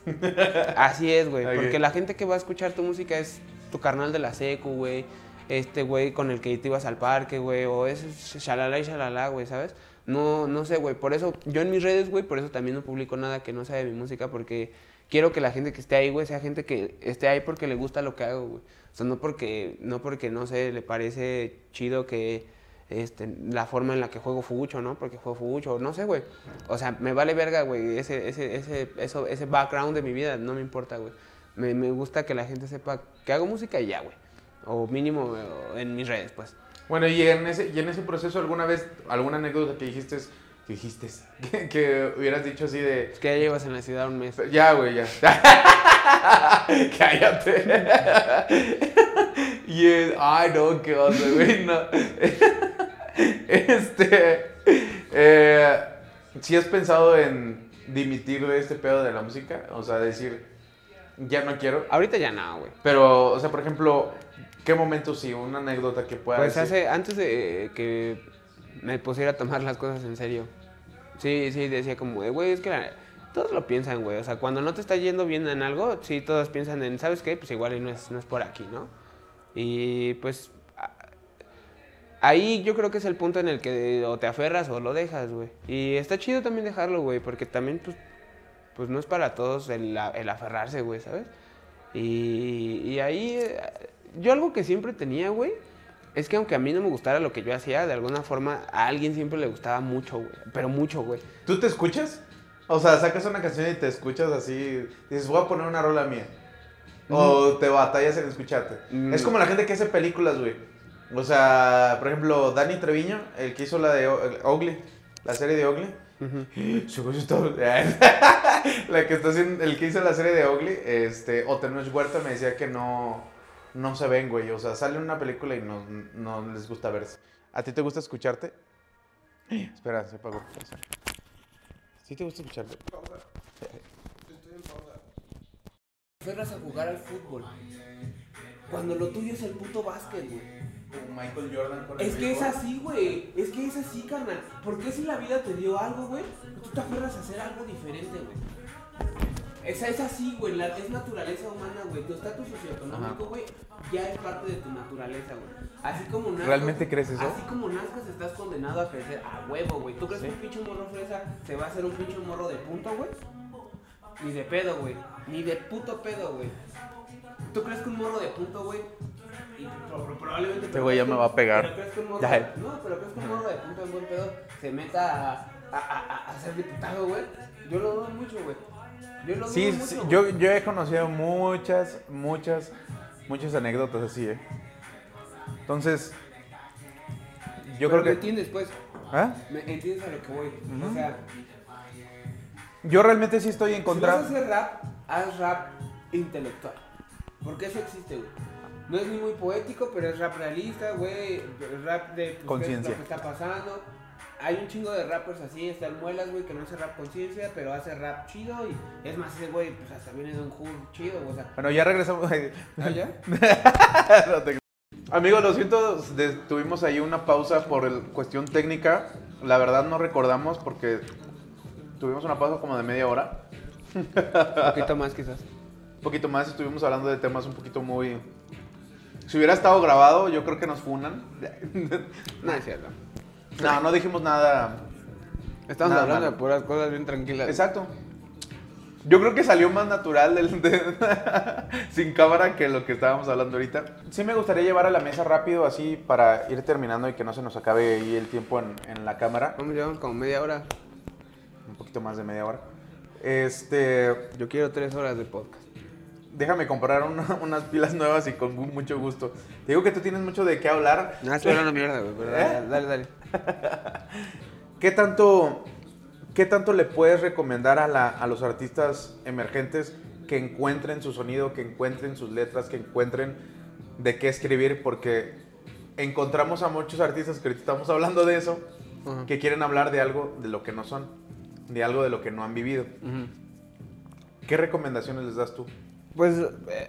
Así es, güey, porque la gente que va a escuchar tu música es tu carnal de la secu, güey, este güey con el que te ibas al parque, güey, o es shalala y shalala, güey, ¿sabes? No, no sé, güey, por eso, yo en mis redes, güey, por eso también no publico nada que no sea de mi música, porque quiero que la gente que esté ahí, güey, sea gente que esté ahí porque le gusta lo que hago, güey. O sea, no porque, no porque, no sé, le parece chido que, este, la forma en la que juego fucho, ¿no? Porque juego fucho, no sé, güey. O sea, me vale verga, güey, ese, ese, ese, eso, ese background de mi vida, no me importa, güey. Me, me gusta que la gente sepa que hago música y ya, güey. O mínimo eh, en mis redes, pues. Bueno, y en ese, y en ese proceso, ¿alguna vez, alguna anécdota que dijiste, que dijiste, que, que hubieras dicho así de, Es que ya llevas en la ciudad un mes. ya, güey, ya. Cállate. y es, ay, no, qué onda, güey, no. este, eh, ¿sí has pensado en dimitir de este pedo de la música? O sea, decir, ya no quiero. Ahorita ya no, güey. Pero, o sea, por ejemplo, ¿qué momento sí? Una anécdota que pueda Pues decir. hace, antes de que me pusiera a tomar las cosas en serio. Sí, sí, decía como, de, güey, es que la- todos lo piensan, güey. O sea, cuando no te está yendo bien en algo, sí, todos piensan en, ¿sabes qué? Pues igual y no es, no es por aquí, ¿no? Y pues ahí yo creo que es el punto en el que o te aferras o lo dejas, güey. Y está chido también dejarlo, güey, porque también, pues, pues no es para todos el, el aferrarse, güey, ¿sabes? Y, y ahí, eh, yo algo que siempre tenía, güey, es que aunque a mí no me gustara lo que yo hacía, de alguna forma a alguien siempre le gustaba mucho, güey. Pero mucho, güey. ¿Tú te escuchas? O sea, sacas una canción y te escuchas así, dices, voy a poner una rola mía. O te batallas en escucharte. Mm. Es como la gente que hace películas, güey. O sea, por ejemplo, Danny Treviño, el que hizo la de O- el Ugly, la serie de voz está- la que está haciendo, el que hizo la serie de Ugly, este, o Tenoch Huerta me decía que no, no se ven, güey. O sea, sale una película y no, no les gusta verse. ¿A ti te gusta escucharte? Espera, se apagó. ¿Sí te gusta escucharte? Aferras a jugar al fútbol. Cuando lo tuyo es el puto básquet, güey. Como Michael Jordan con Es que es así, güey. Es que es así, carnal. ¿Por qué si la vida te dio algo, güey? Tú te aferras a hacer algo diferente, güey. Esa es así, güey. la- Es naturaleza humana, güey. Tu estatus socioeconómico, güey, ya es parte de tu naturaleza, güey. Así como nazcas. ¿Realmente crees eso? Así como nazcas, estás condenado a crecer a huevo, güey. ¿Tú crees que un pinche morro fresa se va a hacer un pinche morro de punto, güey? Ni de pedo, güey. Ni de puto pedo, güey. ¿Tú crees que un morro de punto, güey? probablemente. Este güey ya me va a pegar. Pero crees que un morro, Ya. no, pero crees que un morro de punto en buen pedo se meta a, a, a, a ser diputado, güey. Yo lo dudo mucho, güey. Yo lo Sí, mucho. sí, güey. yo, yo he conocido muchas, muchas, muchas anécdotas así, ¿eh? Entonces, yo Pero creo ¿Me que... entiendes, pues? ¿Ah? ¿Me entiendes a lo que voy? O sea, Yo realmente sí estoy en si contra... vas a hacer rap, haz rap intelectual. Porque eso existe, güey. No es ni muy poético, pero es rap realista, güey. Rap de pues, Conciencia. lo que está pasando. Hay un chingo de rappers así, está el Muelas, güey, que no hace rap conciencia, pero hace rap chido. Y es más, ese güey, pues hasta viene de un hood chido, o sea. Bueno, ya regresamos. ¿Ah, ya? No te- Amigos, lo siento, tuvimos ahí una pausa por el- cuestión técnica. La verdad no recordamos porque tuvimos una pausa como de media hora. Un poquito más, quizás. Un poquito más, estuvimos hablando de temas un poquito muy... Si hubiera estado grabado, yo creo que nos funan. No, es cierto. No, no dijimos nada. Estamos Nada hablando malo. de puras cosas bien tranquilas. Exacto. Yo creo que salió más natural del, de- sin cámara que lo que estábamos hablando ahorita. Sí me gustaría llevar a la mesa rápido así para ir terminando y que no se nos acabe ahí el tiempo en, en la cámara. Vamos, llevamos como media hora. Un poquito más de media hora. Este, Yo quiero tres horas de podcast. Déjame comprar una- unas pilas nuevas y con mucho gusto. Te digo que tú tienes mucho de qué hablar. No, estoy hablando mierda, güey, pero ¿Eh? dale, dale, dale. ¿Qué tanto, ¿Qué tanto le puedes recomendar a, la- a los artistas emergentes que encuentren su sonido, que encuentren sus letras, que encuentren de qué escribir? Porque encontramos a muchos artistas que estamos hablando de eso, que quieren hablar de algo de lo que no son, de algo de lo que no han vivido. ¿Qué recomendaciones les das tú? Pues, eh,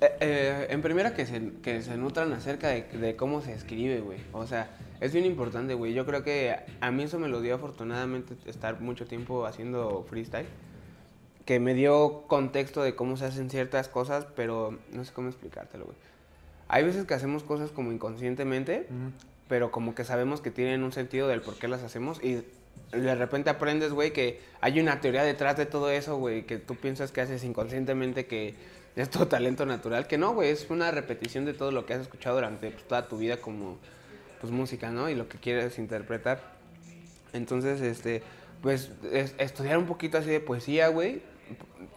eh, eh, en primera que se, que se nutran acerca de, de cómo se escribe, güey. O sea, es bien importante, güey. Yo creo que a mí eso me lo dio afortunadamente estar mucho tiempo haciendo freestyle. Que me dio contexto de cómo se hacen ciertas cosas, pero no sé cómo explicártelo, güey. Hay veces que hacemos cosas como inconscientemente, pero como que sabemos que tienen un sentido del por qué las hacemos y de repente aprendes, güey, que hay una teoría detrás de todo eso, güey, que tú piensas que haces inconscientemente que es tu talento natural, que no, güey, es una repetición de todo lo que has escuchado durante pues, toda tu vida como pues música, ¿no? Y lo que quieres interpretar. Entonces, este, pues es- estudiar un poquito así de poesía, güey.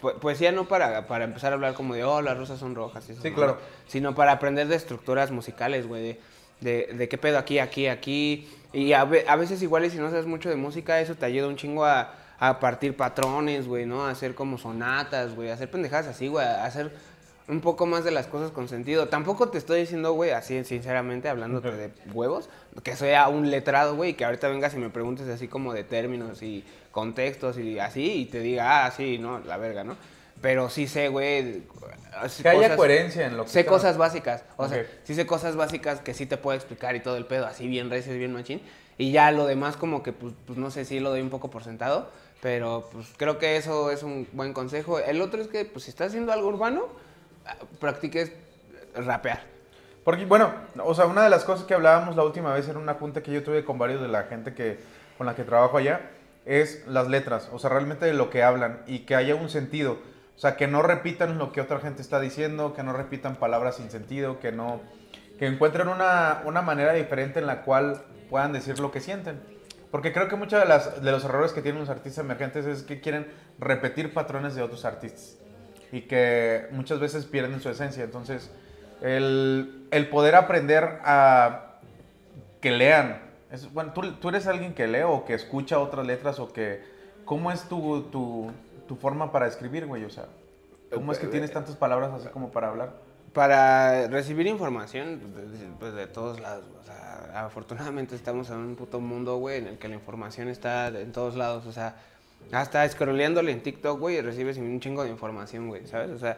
Po- poesía no para, para empezar a hablar como de, oh, las rosas son rojas. y eso, Sí, ¿no? claro. Sino para aprender de estructuras musicales, güey. De, de, de qué pedo aquí, aquí, aquí. Y a, ve- a veces igual y si no sabes mucho de música, eso te ayuda un chingo a, a partir patrones, güey, ¿no? A hacer como sonatas, güey, a hacer pendejadas así, güey, a hacer un poco más de las cosas con sentido. Tampoco te estoy diciendo, güey, así sinceramente, hablándote de huevos, que soy a un letrado, güey, y que ahorita vengas y me preguntes así como de términos y contextos y así, y te diga, ah, sí, no, la verga, ¿no? Pero sí sé, güey. Que haya cosas- coherencia en lo que Sé cosas básicas. O sea, Ok. sí sé cosas básicas que sí te puedo explicar y todo el pedo, así bien reces, bien machín. Y ya lo demás como que, pues, pues no sé si lo doy un poco por sentado, pero pues creo que eso es un buen consejo. El otro es que, pues si estás haciendo algo urbano, practiques rapear. Porque, bueno, o sea, una de las cosas que hablábamos la última vez en una junta que yo tuve con varios de la gente que, con la que trabajo allá, es las letras, o sea, realmente de lo que hablan y que haya un sentido. O sea, que no repitan lo que otra gente está diciendo, que no repitan palabras sin sentido, que no... Que encuentren una, una manera diferente en la cual puedan decir lo que sienten. Porque creo que muchos de, de los errores que tienen los artistas emergentes es que quieren repetir patrones de otros artistas y que muchas veces pierden su esencia. Entonces, el, el poder aprender a que lean. Es, bueno, ¿tú, tú eres alguien que lee o que escucha otras letras o que... ¿Cómo es tu, tu, tu forma para escribir, güey? O sea, ¿cómo es que tienes tantas palabras así como para hablar? Para recibir información, pues, de, pues, todos lados. O sea, afortunadamente estamos en un puto mundo, güey, en el que la información está en todos lados. O sea, hasta scrolleándole en TikTok, güey, recibes un chingo de información, güey, ¿sabes? O sea,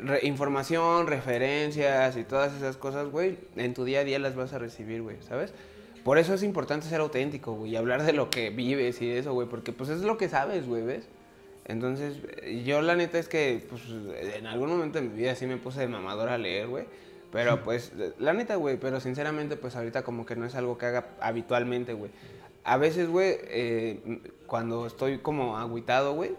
re- información, referencias y todas esas cosas, güey, en tu día a día las vas a recibir, güey, ¿sabes? Por eso es importante ser auténtico, güey, y hablar de lo que vives y eso, güey, porque pues es lo que sabes, güey, ¿ves? Entonces, yo la neta es que, pues, en algún momento de mi vida sí me puse de mamador a leer, güey. Pero, pues, la neta, güey, pero sinceramente, pues, ahorita como que no es algo que haga habitualmente, güey. A veces, güey, eh, cuando estoy como agüitado, güey,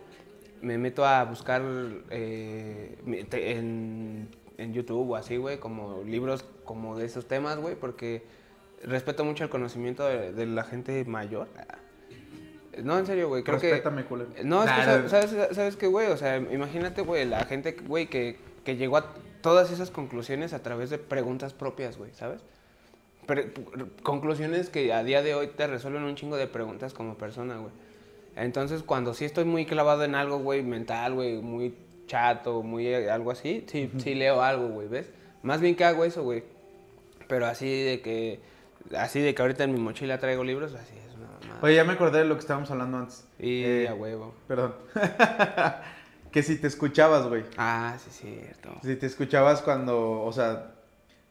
me meto a buscar eh, en, en YouTube o así, güey, como libros como de esos temas, güey, porque respeto mucho el conocimiento de, de la gente mayor. No, en serio, güey, creo que... Respétame, culero. No, es que, Nah, sa- nah. ¿sabes, ¿sabes qué, güey? O sea, imagínate, güey, la gente, güey, que, que llegó a todas esas conclusiones a través de preguntas propias, güey, ¿sabes? Pu- conclusiones que a día de hoy te resuelven un chingo de preguntas como persona, güey. Entonces, cuando sí estoy muy clavado en algo, güey, mental, güey, muy chato, muy eh, algo así, sí, sí leo algo, güey, ¿ves? Más bien que hago eso, güey. Pero así de que, así de que ahorita en mi mochila traigo libros, así. Oye, ya me acordé de lo que estábamos hablando antes. y Eh, a huevo. Perdón. que si te escuchabas, güey. Ah, sí, cierto. Si te escuchabas cuando, o sea,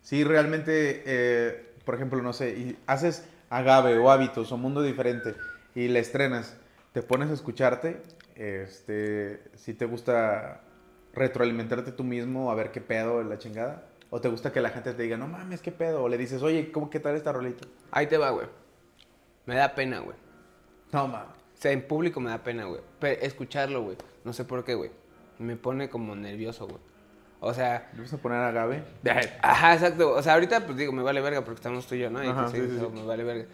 si realmente, eh, por ejemplo, no sé, y haces agave o hábitos o mundo diferente y la estrenas, te pones a escucharte, este, si te gusta retroalimentarte tú mismo, a ver qué pedo la chingada, o te gusta que la gente te diga, no mames, qué pedo, o le dices, oye, ¿cómo qué tal esta rolita? Ahí te va, güey. Me da pena, güey. No mames. O sea, en público me da pena, güey. Escucharlo, güey. No sé por qué, güey. Me pone como nervioso, güey. O sea, ¿Le vas a poner agave? ajá, exacto. O sea, ahorita, pues digo, me vale verga porque estamos tú y yo, ¿no? Y Ajá, pues, sí. me vale verga.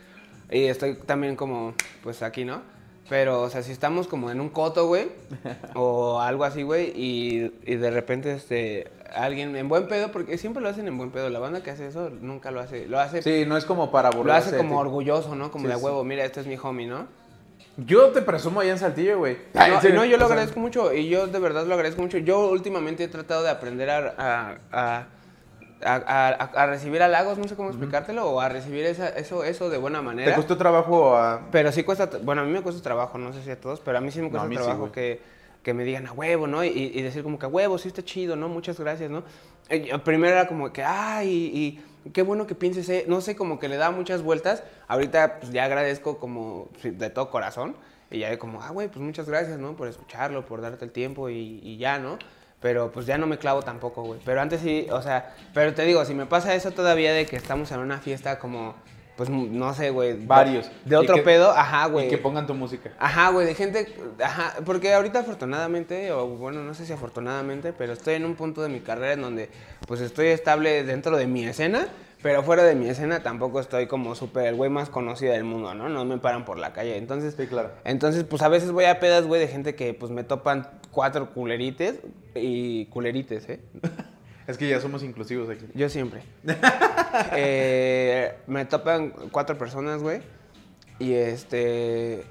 Y estoy también como, pues aquí, ¿no? Pero, o sea, si estamos como en un coto, güey, o algo así, güey, y, y de repente, este, alguien en buen pedo, porque siempre lo hacen en buen pedo. La banda que hace eso nunca lo hace. Lo hace, Sí, no es como para lo burlarse hace de como orgulloso, ¿no? Como Sí, de sí. huevo, mira, este es mi homie, ¿no? Yo te presumo allá en Saltillo, güey. Ay, No, no, yo lo o sea, agradezco mucho y yo de verdad lo agradezco mucho. Yo últimamente he tratado de aprender a, a, a, a- recibir halagos, no sé cómo explicártelo, o a recibir esa, eso, eso de buena ¿Te manera. costó trabajo a... Pero sí cuesta, bueno, a mí me cuesta trabajo, no sé si a todos, pero a mí sí me No, cuesta sí, trabajo que, que me digan a huevo, ¿no? Y, y decir como que a huevo, sí está chido, ¿no? Muchas gracias, ¿no? Eh, yo primero era como que, ay, y, qué bueno que pienses, eh", no sé, como que le da muchas vueltas. Ahorita pues ya agradezco como de todo corazón. Y ya como, ah, güey, pues muchas gracias, ¿no? Por escucharlo, por darte el tiempo y, y ya, ¿no? Pero pues ya no me clavo tampoco, güey. Pero antes sí, o sea, pero te digo, si me pasa eso todavía de que estamos en una fiesta como, pues no sé, güey. Varios. De otro que- pedo, ajá, güey. Y que pongan tu música. Ajá, güey, de gente, ajá, porque ahorita afortunadamente, o bueno, no sé si afortunadamente, pero estoy en un punto de mi carrera en donde pues estoy estable dentro de mi escena, pero fuera de mi escena tampoco estoy como súper el güey más conocido del mundo, ¿no? No me paran por la calle, entonces... Sí, claro. Entonces, pues a veces voy a pedas, güey, de gente que pues me topan cuatro culerites y culerites, ¿eh? Es que ya somos inclusivos aquí. Yo siempre. Eh, me topan cuatro personas, güey. Y este.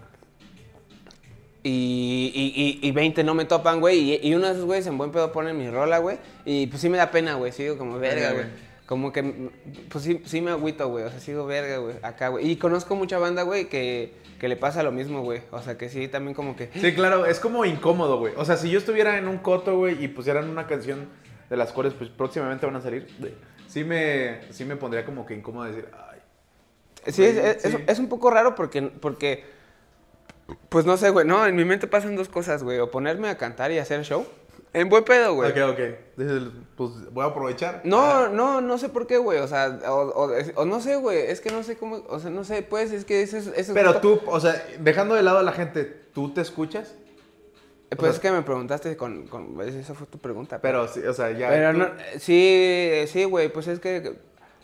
Y, y, y, y 20 no me topan, güey. Y, y uno de esos güeyes en buen pedo pone mi rola, güey. Y pues sí me da pena, güey. Sigo como verga, güey. Como que, pues sí, sí me agüito, güey. O sea, sigo verga, güey. Acá, güey. Y conozco mucha banda, güey, que, que le pasa lo mismo, güey. O sea, que sí, también como que. Sí, claro, es como incómodo, güey. O sea, si yo estuviera en un coto, güey, y pusieran una canción de las cuales pues próximamente van a salir, sí me, sí me pondría como que incómodo decir, ay. Sí, es, es, es, es un poco raro porque, porque, pues no sé, güey, no, en mi mente pasan dos cosas, güey, o ponerme a cantar y hacer show, en buen pedo, güey. Ok, ok. Pues voy a aprovechar. No, no, no sé por qué, güey, o sea, o, o- o no sé, güey, es que no sé cómo, o sea, no sé, pues, es que eso es... Pero tú, o sea, dejando de lado a la gente, ¿tú te escuchas? Pues es que me preguntaste con, con, esa fue tu pregunta. Pero, sí, o sea, ya. Pero tú- no, sí, sí, güey, pues es que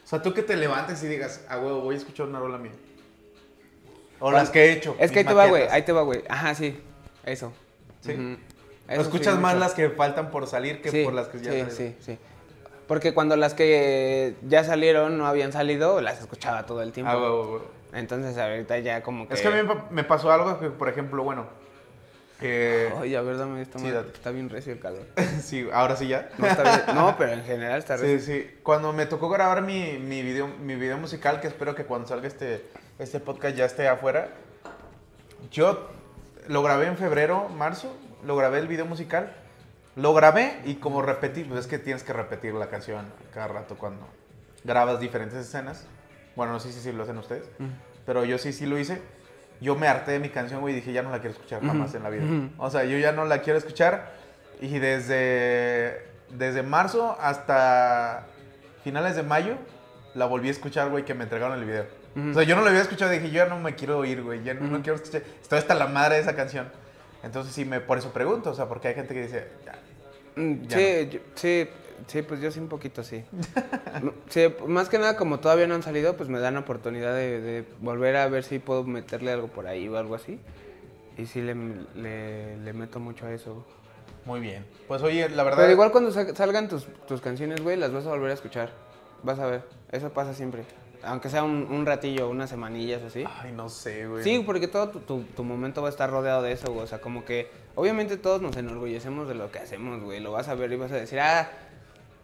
O sea, tú que te levantes y digas, ah, huevo, voy a escuchar una rola mía. O las que he hecho. Es que ahí te va, güey, ahí te va, güey. Ajá, sí, eso. ¿Sí? Ujú. ¿O Eso escuchas sí, más mucho. las que faltan por salir que Sí, por las que ya Sí, salieron? sí, sí. Porque cuando las que ya salieron no habían salido, las escuchaba todo el tiempo. Ah, huevo, huevo. Entonces ahorita ya como que... Es que a mí me pasó algo que, por ejemplo, bueno. Eh, Ay, a ver, dame esta Sí, madre. Está bien recio el calor. sí, ahora sí ya. No, está bien. No, pero en general está Sí, recio. sí. Cuando me tocó grabar mi, mi, video, mi video musical, que espero que cuando salga este, este podcast ya esté afuera, yo lo grabé en febrero, marzo, lo grabé el video musical, lo grabé y como repetí, pues es que tienes que repetir la canción cada rato cuando grabas diferentes escenas. Bueno, no sé si, lo hacen ustedes, pero yo sí, sí lo hice. Yo me harté de mi canción, güey, y dije, ya no la quiero escuchar jamás en la vida. O sea, yo ya no la quiero escuchar. Y desde, desde marzo hasta finales de mayo la volví a escuchar, güey, que me entregaron el video. O sea, yo no lo había escuchado dije, yo ya no me quiero oír, güey, ya no, no quiero escuchar. Estoy hasta la madre de esa canción. Entonces sí, me, por eso pregunto, o sea, porque hay gente que dice, ya, Mm, Ya Sí, yo- sí, sí, pues yo sí un poquito sí. Sí, más que nada como todavía no han salido, pues me dan oportunidad de, de volver a ver si puedo meterle algo por ahí o algo así. Y sí le, le, le meto mucho a eso. muy bien. Pues oye, la verdad... Pero igual cuando sa- salgan tus, tus canciones, güey, las vas a volver a escuchar. Vas a ver, eso pasa siempre. Aunque sea un, un ratillo, unas semanillas así. Ay, no sé, güey. Sí, porque todo tu, tu- tu momento va a estar rodeado de eso, güey. O sea, como que obviamente todos nos enorgullecemos de lo que hacemos, güey. Lo vas a ver y vas a decir, ah,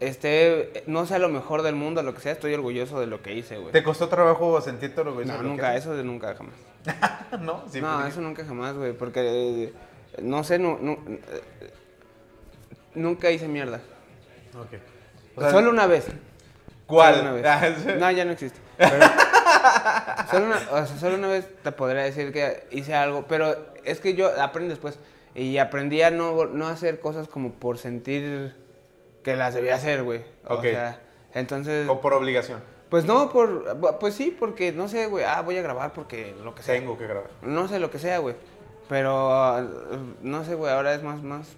este, no sea lo mejor del mundo, lo que sea, estoy orgulloso de lo que hice, güey. ¿Te costó trabajo sentirte orgulloso No, de lo que nunca, eso de nunca jamás. no, sí, no, porque- eso nunca jamás, güey, porque, eh, no sé, no, no, eh, nunca hice mierda. Ok. O sea, Solo una vez. ¿Cuál? Solo una vez. Ah. No, ya no existe. Pero- solo, una, o sea, solo una vez te podría decir que hice algo, pero es que yo aprendí después y aprendí a no, no hacer cosas como por sentir que las debía hacer, güey. O Ok. sea, entonces, O por obligación. pues no, por, pues sí, porque no sé, güey, ah, voy a grabar porque lo que sea. Tengo que grabar. No sé lo que sea, güey. Pero uh, no sé, güey, ahora es más, más.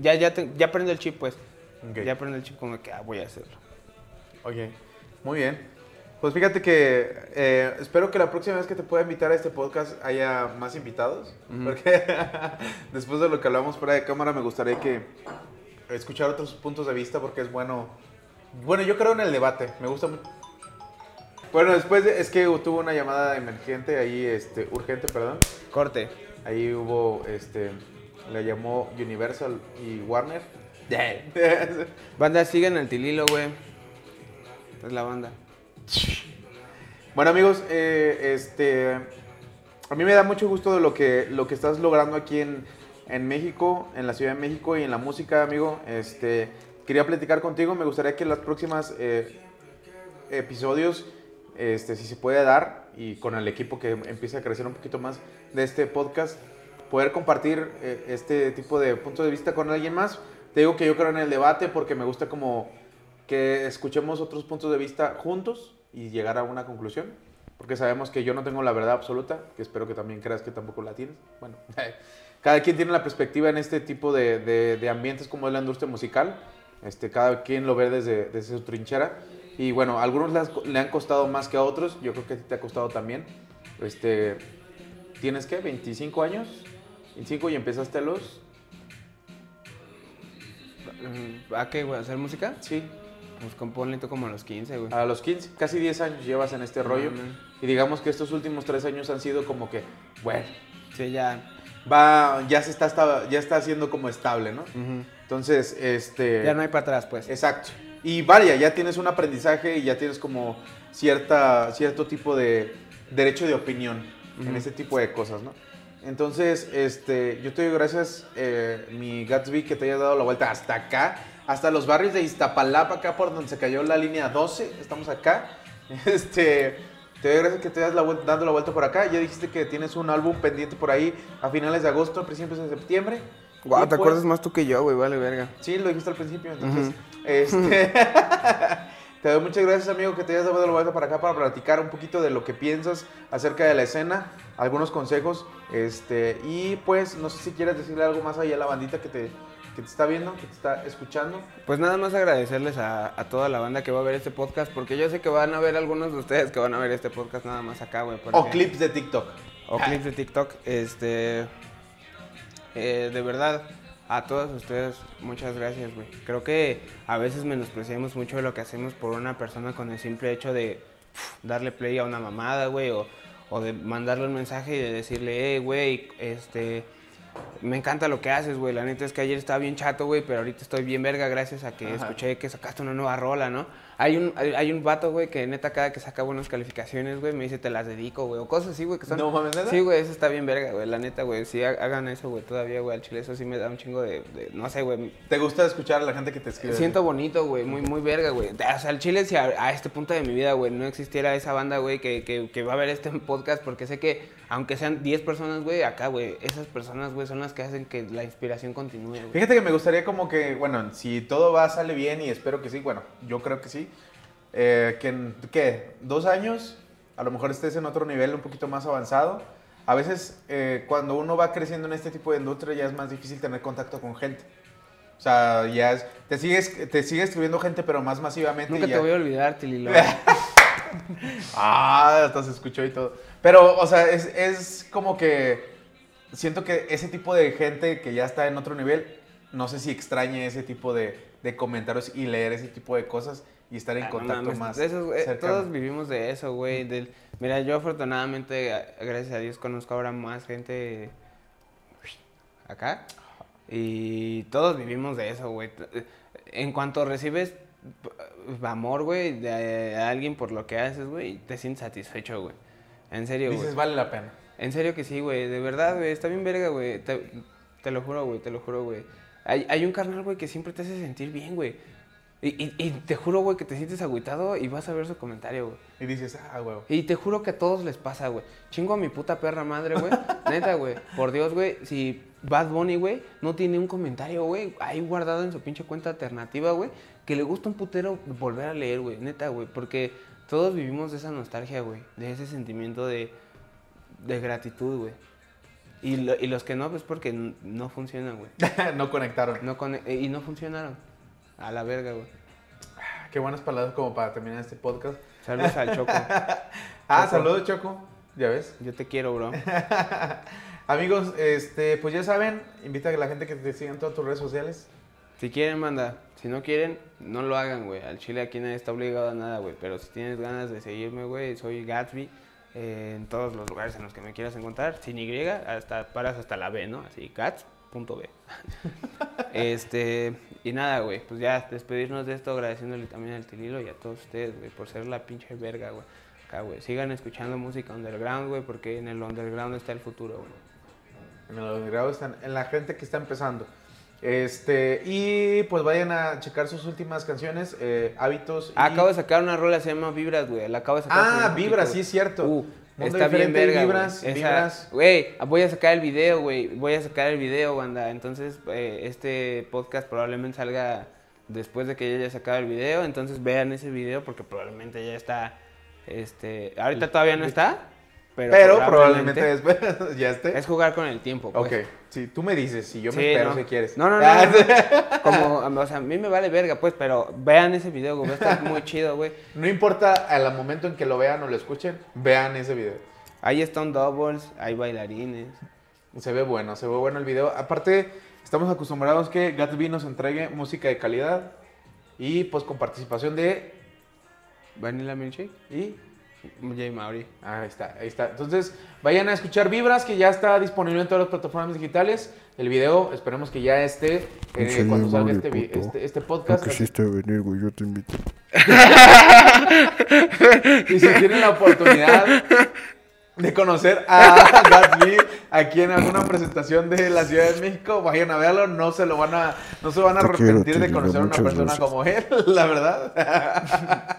Ya, ya, te- ya aprendí el chip, pues. Ok. Ya aprendí el chip como que ah, voy a hacerlo. Ok, muy bien. Pues fíjate que eh, espero que la próxima vez que te pueda invitar a este podcast haya más invitados. Porque después de lo que hablamos fuera de cámara, me gustaría que escuchar otros puntos de vista porque es bueno. Bueno, yo creo en el debate. Me gusta mucho. Bueno, después de- es que tuvo una llamada emergente ahí, este, urgente, perdón. Corte. Ahí hubo, este, le llamó Universal y Warner. Banda, siguen el tililo, güey. Es la banda. Bueno amigos, eh, este, a mí me da mucho gusto de lo que, lo que estás logrando aquí en, en México, en la Ciudad de México y en la música, amigo. Este, quería platicar contigo, me gustaría que las próximas eh, episodios, este, si se puede dar, y con el equipo que empiece a crecer un poquito más de este podcast, poder compartir eh, este tipo de punto de vista con alguien más. Te digo que yo creo en el debate porque me gusta como que escuchemos otros puntos de vista juntos y llegar a una conclusión. Porque sabemos que yo no tengo la verdad absoluta, que espero que también creas que tampoco la tienes. Bueno, cada quien tiene la perspectiva en este tipo de, de- de ambientes como es la industria musical. Este, cada quien lo ve desde, desde su trinchera. Y bueno, a algunos le, han costado más que a otros. Yo creo que a ti te ha costado también. Este, ¿Tienes qué? ¿25 años? 25 y empezaste a los... ¿A qué, güey? ¿Hacer música? Sí, Pues componle tú como a los 15, güey. a los 15, casi 10 años llevas en este rollo. Y digamos que estos últimos 3 años han sido como que, bueno, Sí, ya. Va, ya se está, ya está haciendo como estable, ¿no? Entonces, este... Ya no hay para atrás, pues. Exacto. Y vaya, ya tienes un aprendizaje y ya tienes como cierta, cierto tipo de derecho de opinión en Ujú. ese tipo de cosas, ¿no? Entonces, este, yo te doy gracias, eh, mi Gatsby, que te haya dado la vuelta hasta acá, hasta los barrios de Iztapalapa, acá por donde se cayó la línea 12, estamos acá. Este, te doy gracias que te hayas la vuelta- dando la vuelta por acá. Ya dijiste que tienes un álbum pendiente por ahí a finales de agosto, a principios de septiembre. Guau, te pues- acuerdas más tú que yo, güey, vale, verga. Sí, lo dijiste al principio, entonces, este, te doy muchas gracias, amigo, que te hayas dado la vuelta para acá para platicar un poquito de lo que piensas acerca de la escena, algunos consejos, este, y pues, no sé si quieres decirle algo más allá a la bandita que te, que te está viendo, que te está escuchando. Pues nada más agradecerles a, a toda la banda que va a ver este podcast, porque yo sé que van a ver algunos de ustedes que van a ver este podcast nada más acá, güey. porque- O clips de TikTok. O clips de TikTok. Este. eh, de verdad, a todos ustedes, muchas gracias, güey. Creo que a veces menospreciamos mucho lo que hacemos por una persona con el simple hecho de darle play a una mamada, güey, o, o de mandarle un mensaje y de decirle, hey, güey, este. Me encanta lo que haces, güey. La neta es que ayer estaba bien chato, güey, pero ahorita estoy bien verga gracias a que Ajá. escuché que sacaste una nueva rola, ¿no? Hay un, hay, hay un vato, güey, que neta cada que saca buenas calificaciones, güey, me dice te las dedico, güey. O cosas así, güey, que son... No mames, ¿neta? Sí, güey, eso está bien verga, güey. La neta, güey. Sí, ha- hagan eso, güey, todavía, güey. Al chile eso sí me da un chingo de... de- no sé, güey. ¿Te gusta escuchar a la gente que te escribe? Siento bonito, güey. Muy, muy verga, güey. O sea, al chile si a, a este punto de mi vida, güey, no existiera esa banda, güey, que, que, que va a ver este podcast, porque sé que, aunque sean 10 personas, güey, acá, güey, esas personas, güey, son las que hacen que la inspiración continúe, güey. Fíjate que me gustaría como que, bueno, si todo va, sale bien y espero que sí, bueno, yo creo que sí, eh, que en, ¿qué? ¿Dos años? A lo mejor estés en otro nivel un poquito más avanzado. A veces eh, cuando uno va creciendo en este tipo de industria ya es más difícil tener contacto con gente. O sea, ya es, te sigues, te sigue escribiendo gente, pero más masivamente. Nunca y te ya- voy a olvidar, Tililo. Ah, hasta se escuchó y todo. Pero, o sea, es, es como que siento que ese tipo de gente que ya está en otro nivel, no sé si extrañe ese tipo de, de comentarios y leer ese tipo de cosas y estar en Ah, no contacto más cercano. todos vivimos de eso, güey. del- Mira, yo afortunadamente, gracias a Dios, conozco ahora más gente acá. Y todos vivimos de eso, güey. En cuanto recibes amor, güey, de alguien por lo que haces, güey, te sientes satisfecho, güey. En serio, güey. Dices, vale la pena. En serio que sí, güey. De verdad, güey. Está bien verga, güey. Te, te lo juro, güey. Te lo juro, güey. Hay, hay un carnal, güey, que siempre te hace sentir bien, güey. Y, y, y te juro, güey, que te sientes agüitado y vas a ver su comentario, güey. Y dices, ah, huevo. Y te juro que a todos les pasa, güey. Chingo a mi puta perra madre, güey. Neta, güey. Por Dios, güey. Si Bad Bunny, güey, no tiene un comentario, güey, ahí guardado en su pinche cuenta alternativa, güey, que le gusta un putero volver a leer, güey. Neta, güey. Porque todos vivimos de esa nostalgia, güey. De ese sentimiento de, de gratitud, güey. Y, lo- y los que no, pues porque no funcionan, güey. no conectaron. No con- y no funcionaron. A la verga, güey. Qué buenas palabras como para terminar este podcast. Saludos al Choco. Ah, Choco. saludos, Choco. Ya ves. Yo te quiero, bro. Amigos, este, pues ya saben, invita a la gente que te siga en todas tus redes sociales. Si quieren, manda. Si no quieren, no lo hagan, güey. Al chile aquí nadie está obligado a nada, güey. Pero si tienes ganas de seguirme, güey, soy Gatsby. eh, en todos los lugares en los que me quieras encontrar. Sin Y, hasta, paras hasta la B, ¿no? Así, gats.b. este, y nada, güey. Pues ya, despedirnos de esto agradeciéndole también al Tililo y a todos ustedes, güey, por ser la pinche verga, güey. Acá, güey. Sigan escuchando música underground, güey, porque en el underground está el futuro, güey. En los grados están, en la gente que está empezando. Este, y pues vayan a checar sus últimas canciones, eh, hábitos. y- Ah, Acabo de sacar una rola, se llama Vibras, güey. La acabo de sacar. Ah, Vibras, sí es cierto. Uh, está bien verga, Vibras, güey. Esa- Vibras. Güey, voy a sacar el video, güey. Voy a sacar el video, banda. Entonces, eh, este podcast probablemente salga después de que ya haya sacado el video. Entonces, vean ese video porque probablemente ya está. Este, ahorita todavía no está, pero, Pero, probablemente después ya esté. es jugar con el tiempo. Pues. ok, sí, tú me dices, si yo me Sí, espero no. si quieres. No, no, no, no. Como, o sea, a mí me vale verga, pues, pero vean ese video, güey. Estar muy chido, güey. No importa al momento en que lo vean o lo escuchen, vean ese video. Ahí están doubles, hay bailarines. Se ve bueno, se ve bueno el video. Aparte, Estamos acostumbrados que Gatsby nos entregue música de calidad y pues con participación de... Vanilla Milkshake. ¿Y? J. Mauri. Ahí está, ahí está. Entonces, vayan a escuchar Vibras, que ya está disponible en todas las plataformas digitales. El video, esperemos que ya esté eh, cuando salga este, este, este No podcast. quisiste venir, güey, yo te invito. Y si tienen la oportunidad de conocer a Gatsby aquí en alguna presentación de la Ciudad de México, vayan a verlo, no se lo van a, no se van a quiero, arrepentir de conocer a una persona gracias. como él, la verdad.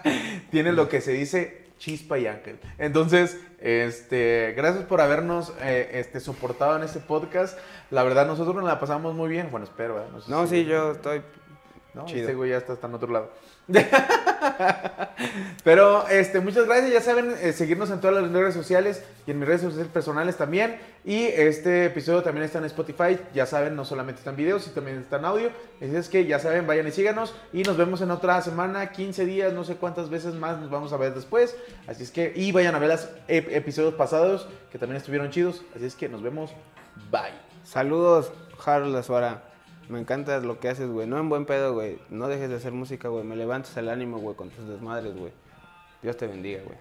Tiene lo que se dice chispa y ángel. Entonces, este, gracias por habernos eh, este, soportado en este podcast. La verdad, nosotros nos la pasamos muy bien. Bueno, espero, sé No, si- sí, yo estoy. no, Chido. este güey ya está, está en otro lado. Pero este, muchas gracias. Ya saben, eh, seguirnos en todas las redes sociales y en mis redes sociales personales también. Y este episodio también está en Spotify. Ya saben, no solamente están videos, sino también está en audio. Así es que ya saben, vayan y síganos. Y nos vemos en otra semana, 15 días, no sé cuántas veces más nos vamos a ver después. Así es que, y vayan a ver los ep- episodios pasados que también estuvieron chidos. Así es que nos vemos. Bye. Saludos, Harold Azuara. Me encanta lo que haces, güey. No en buen pedo, güey. No dejes de hacer música, güey. Me levantas el ánimo, güey, con tus desmadres, güey. Dios te bendiga, güey.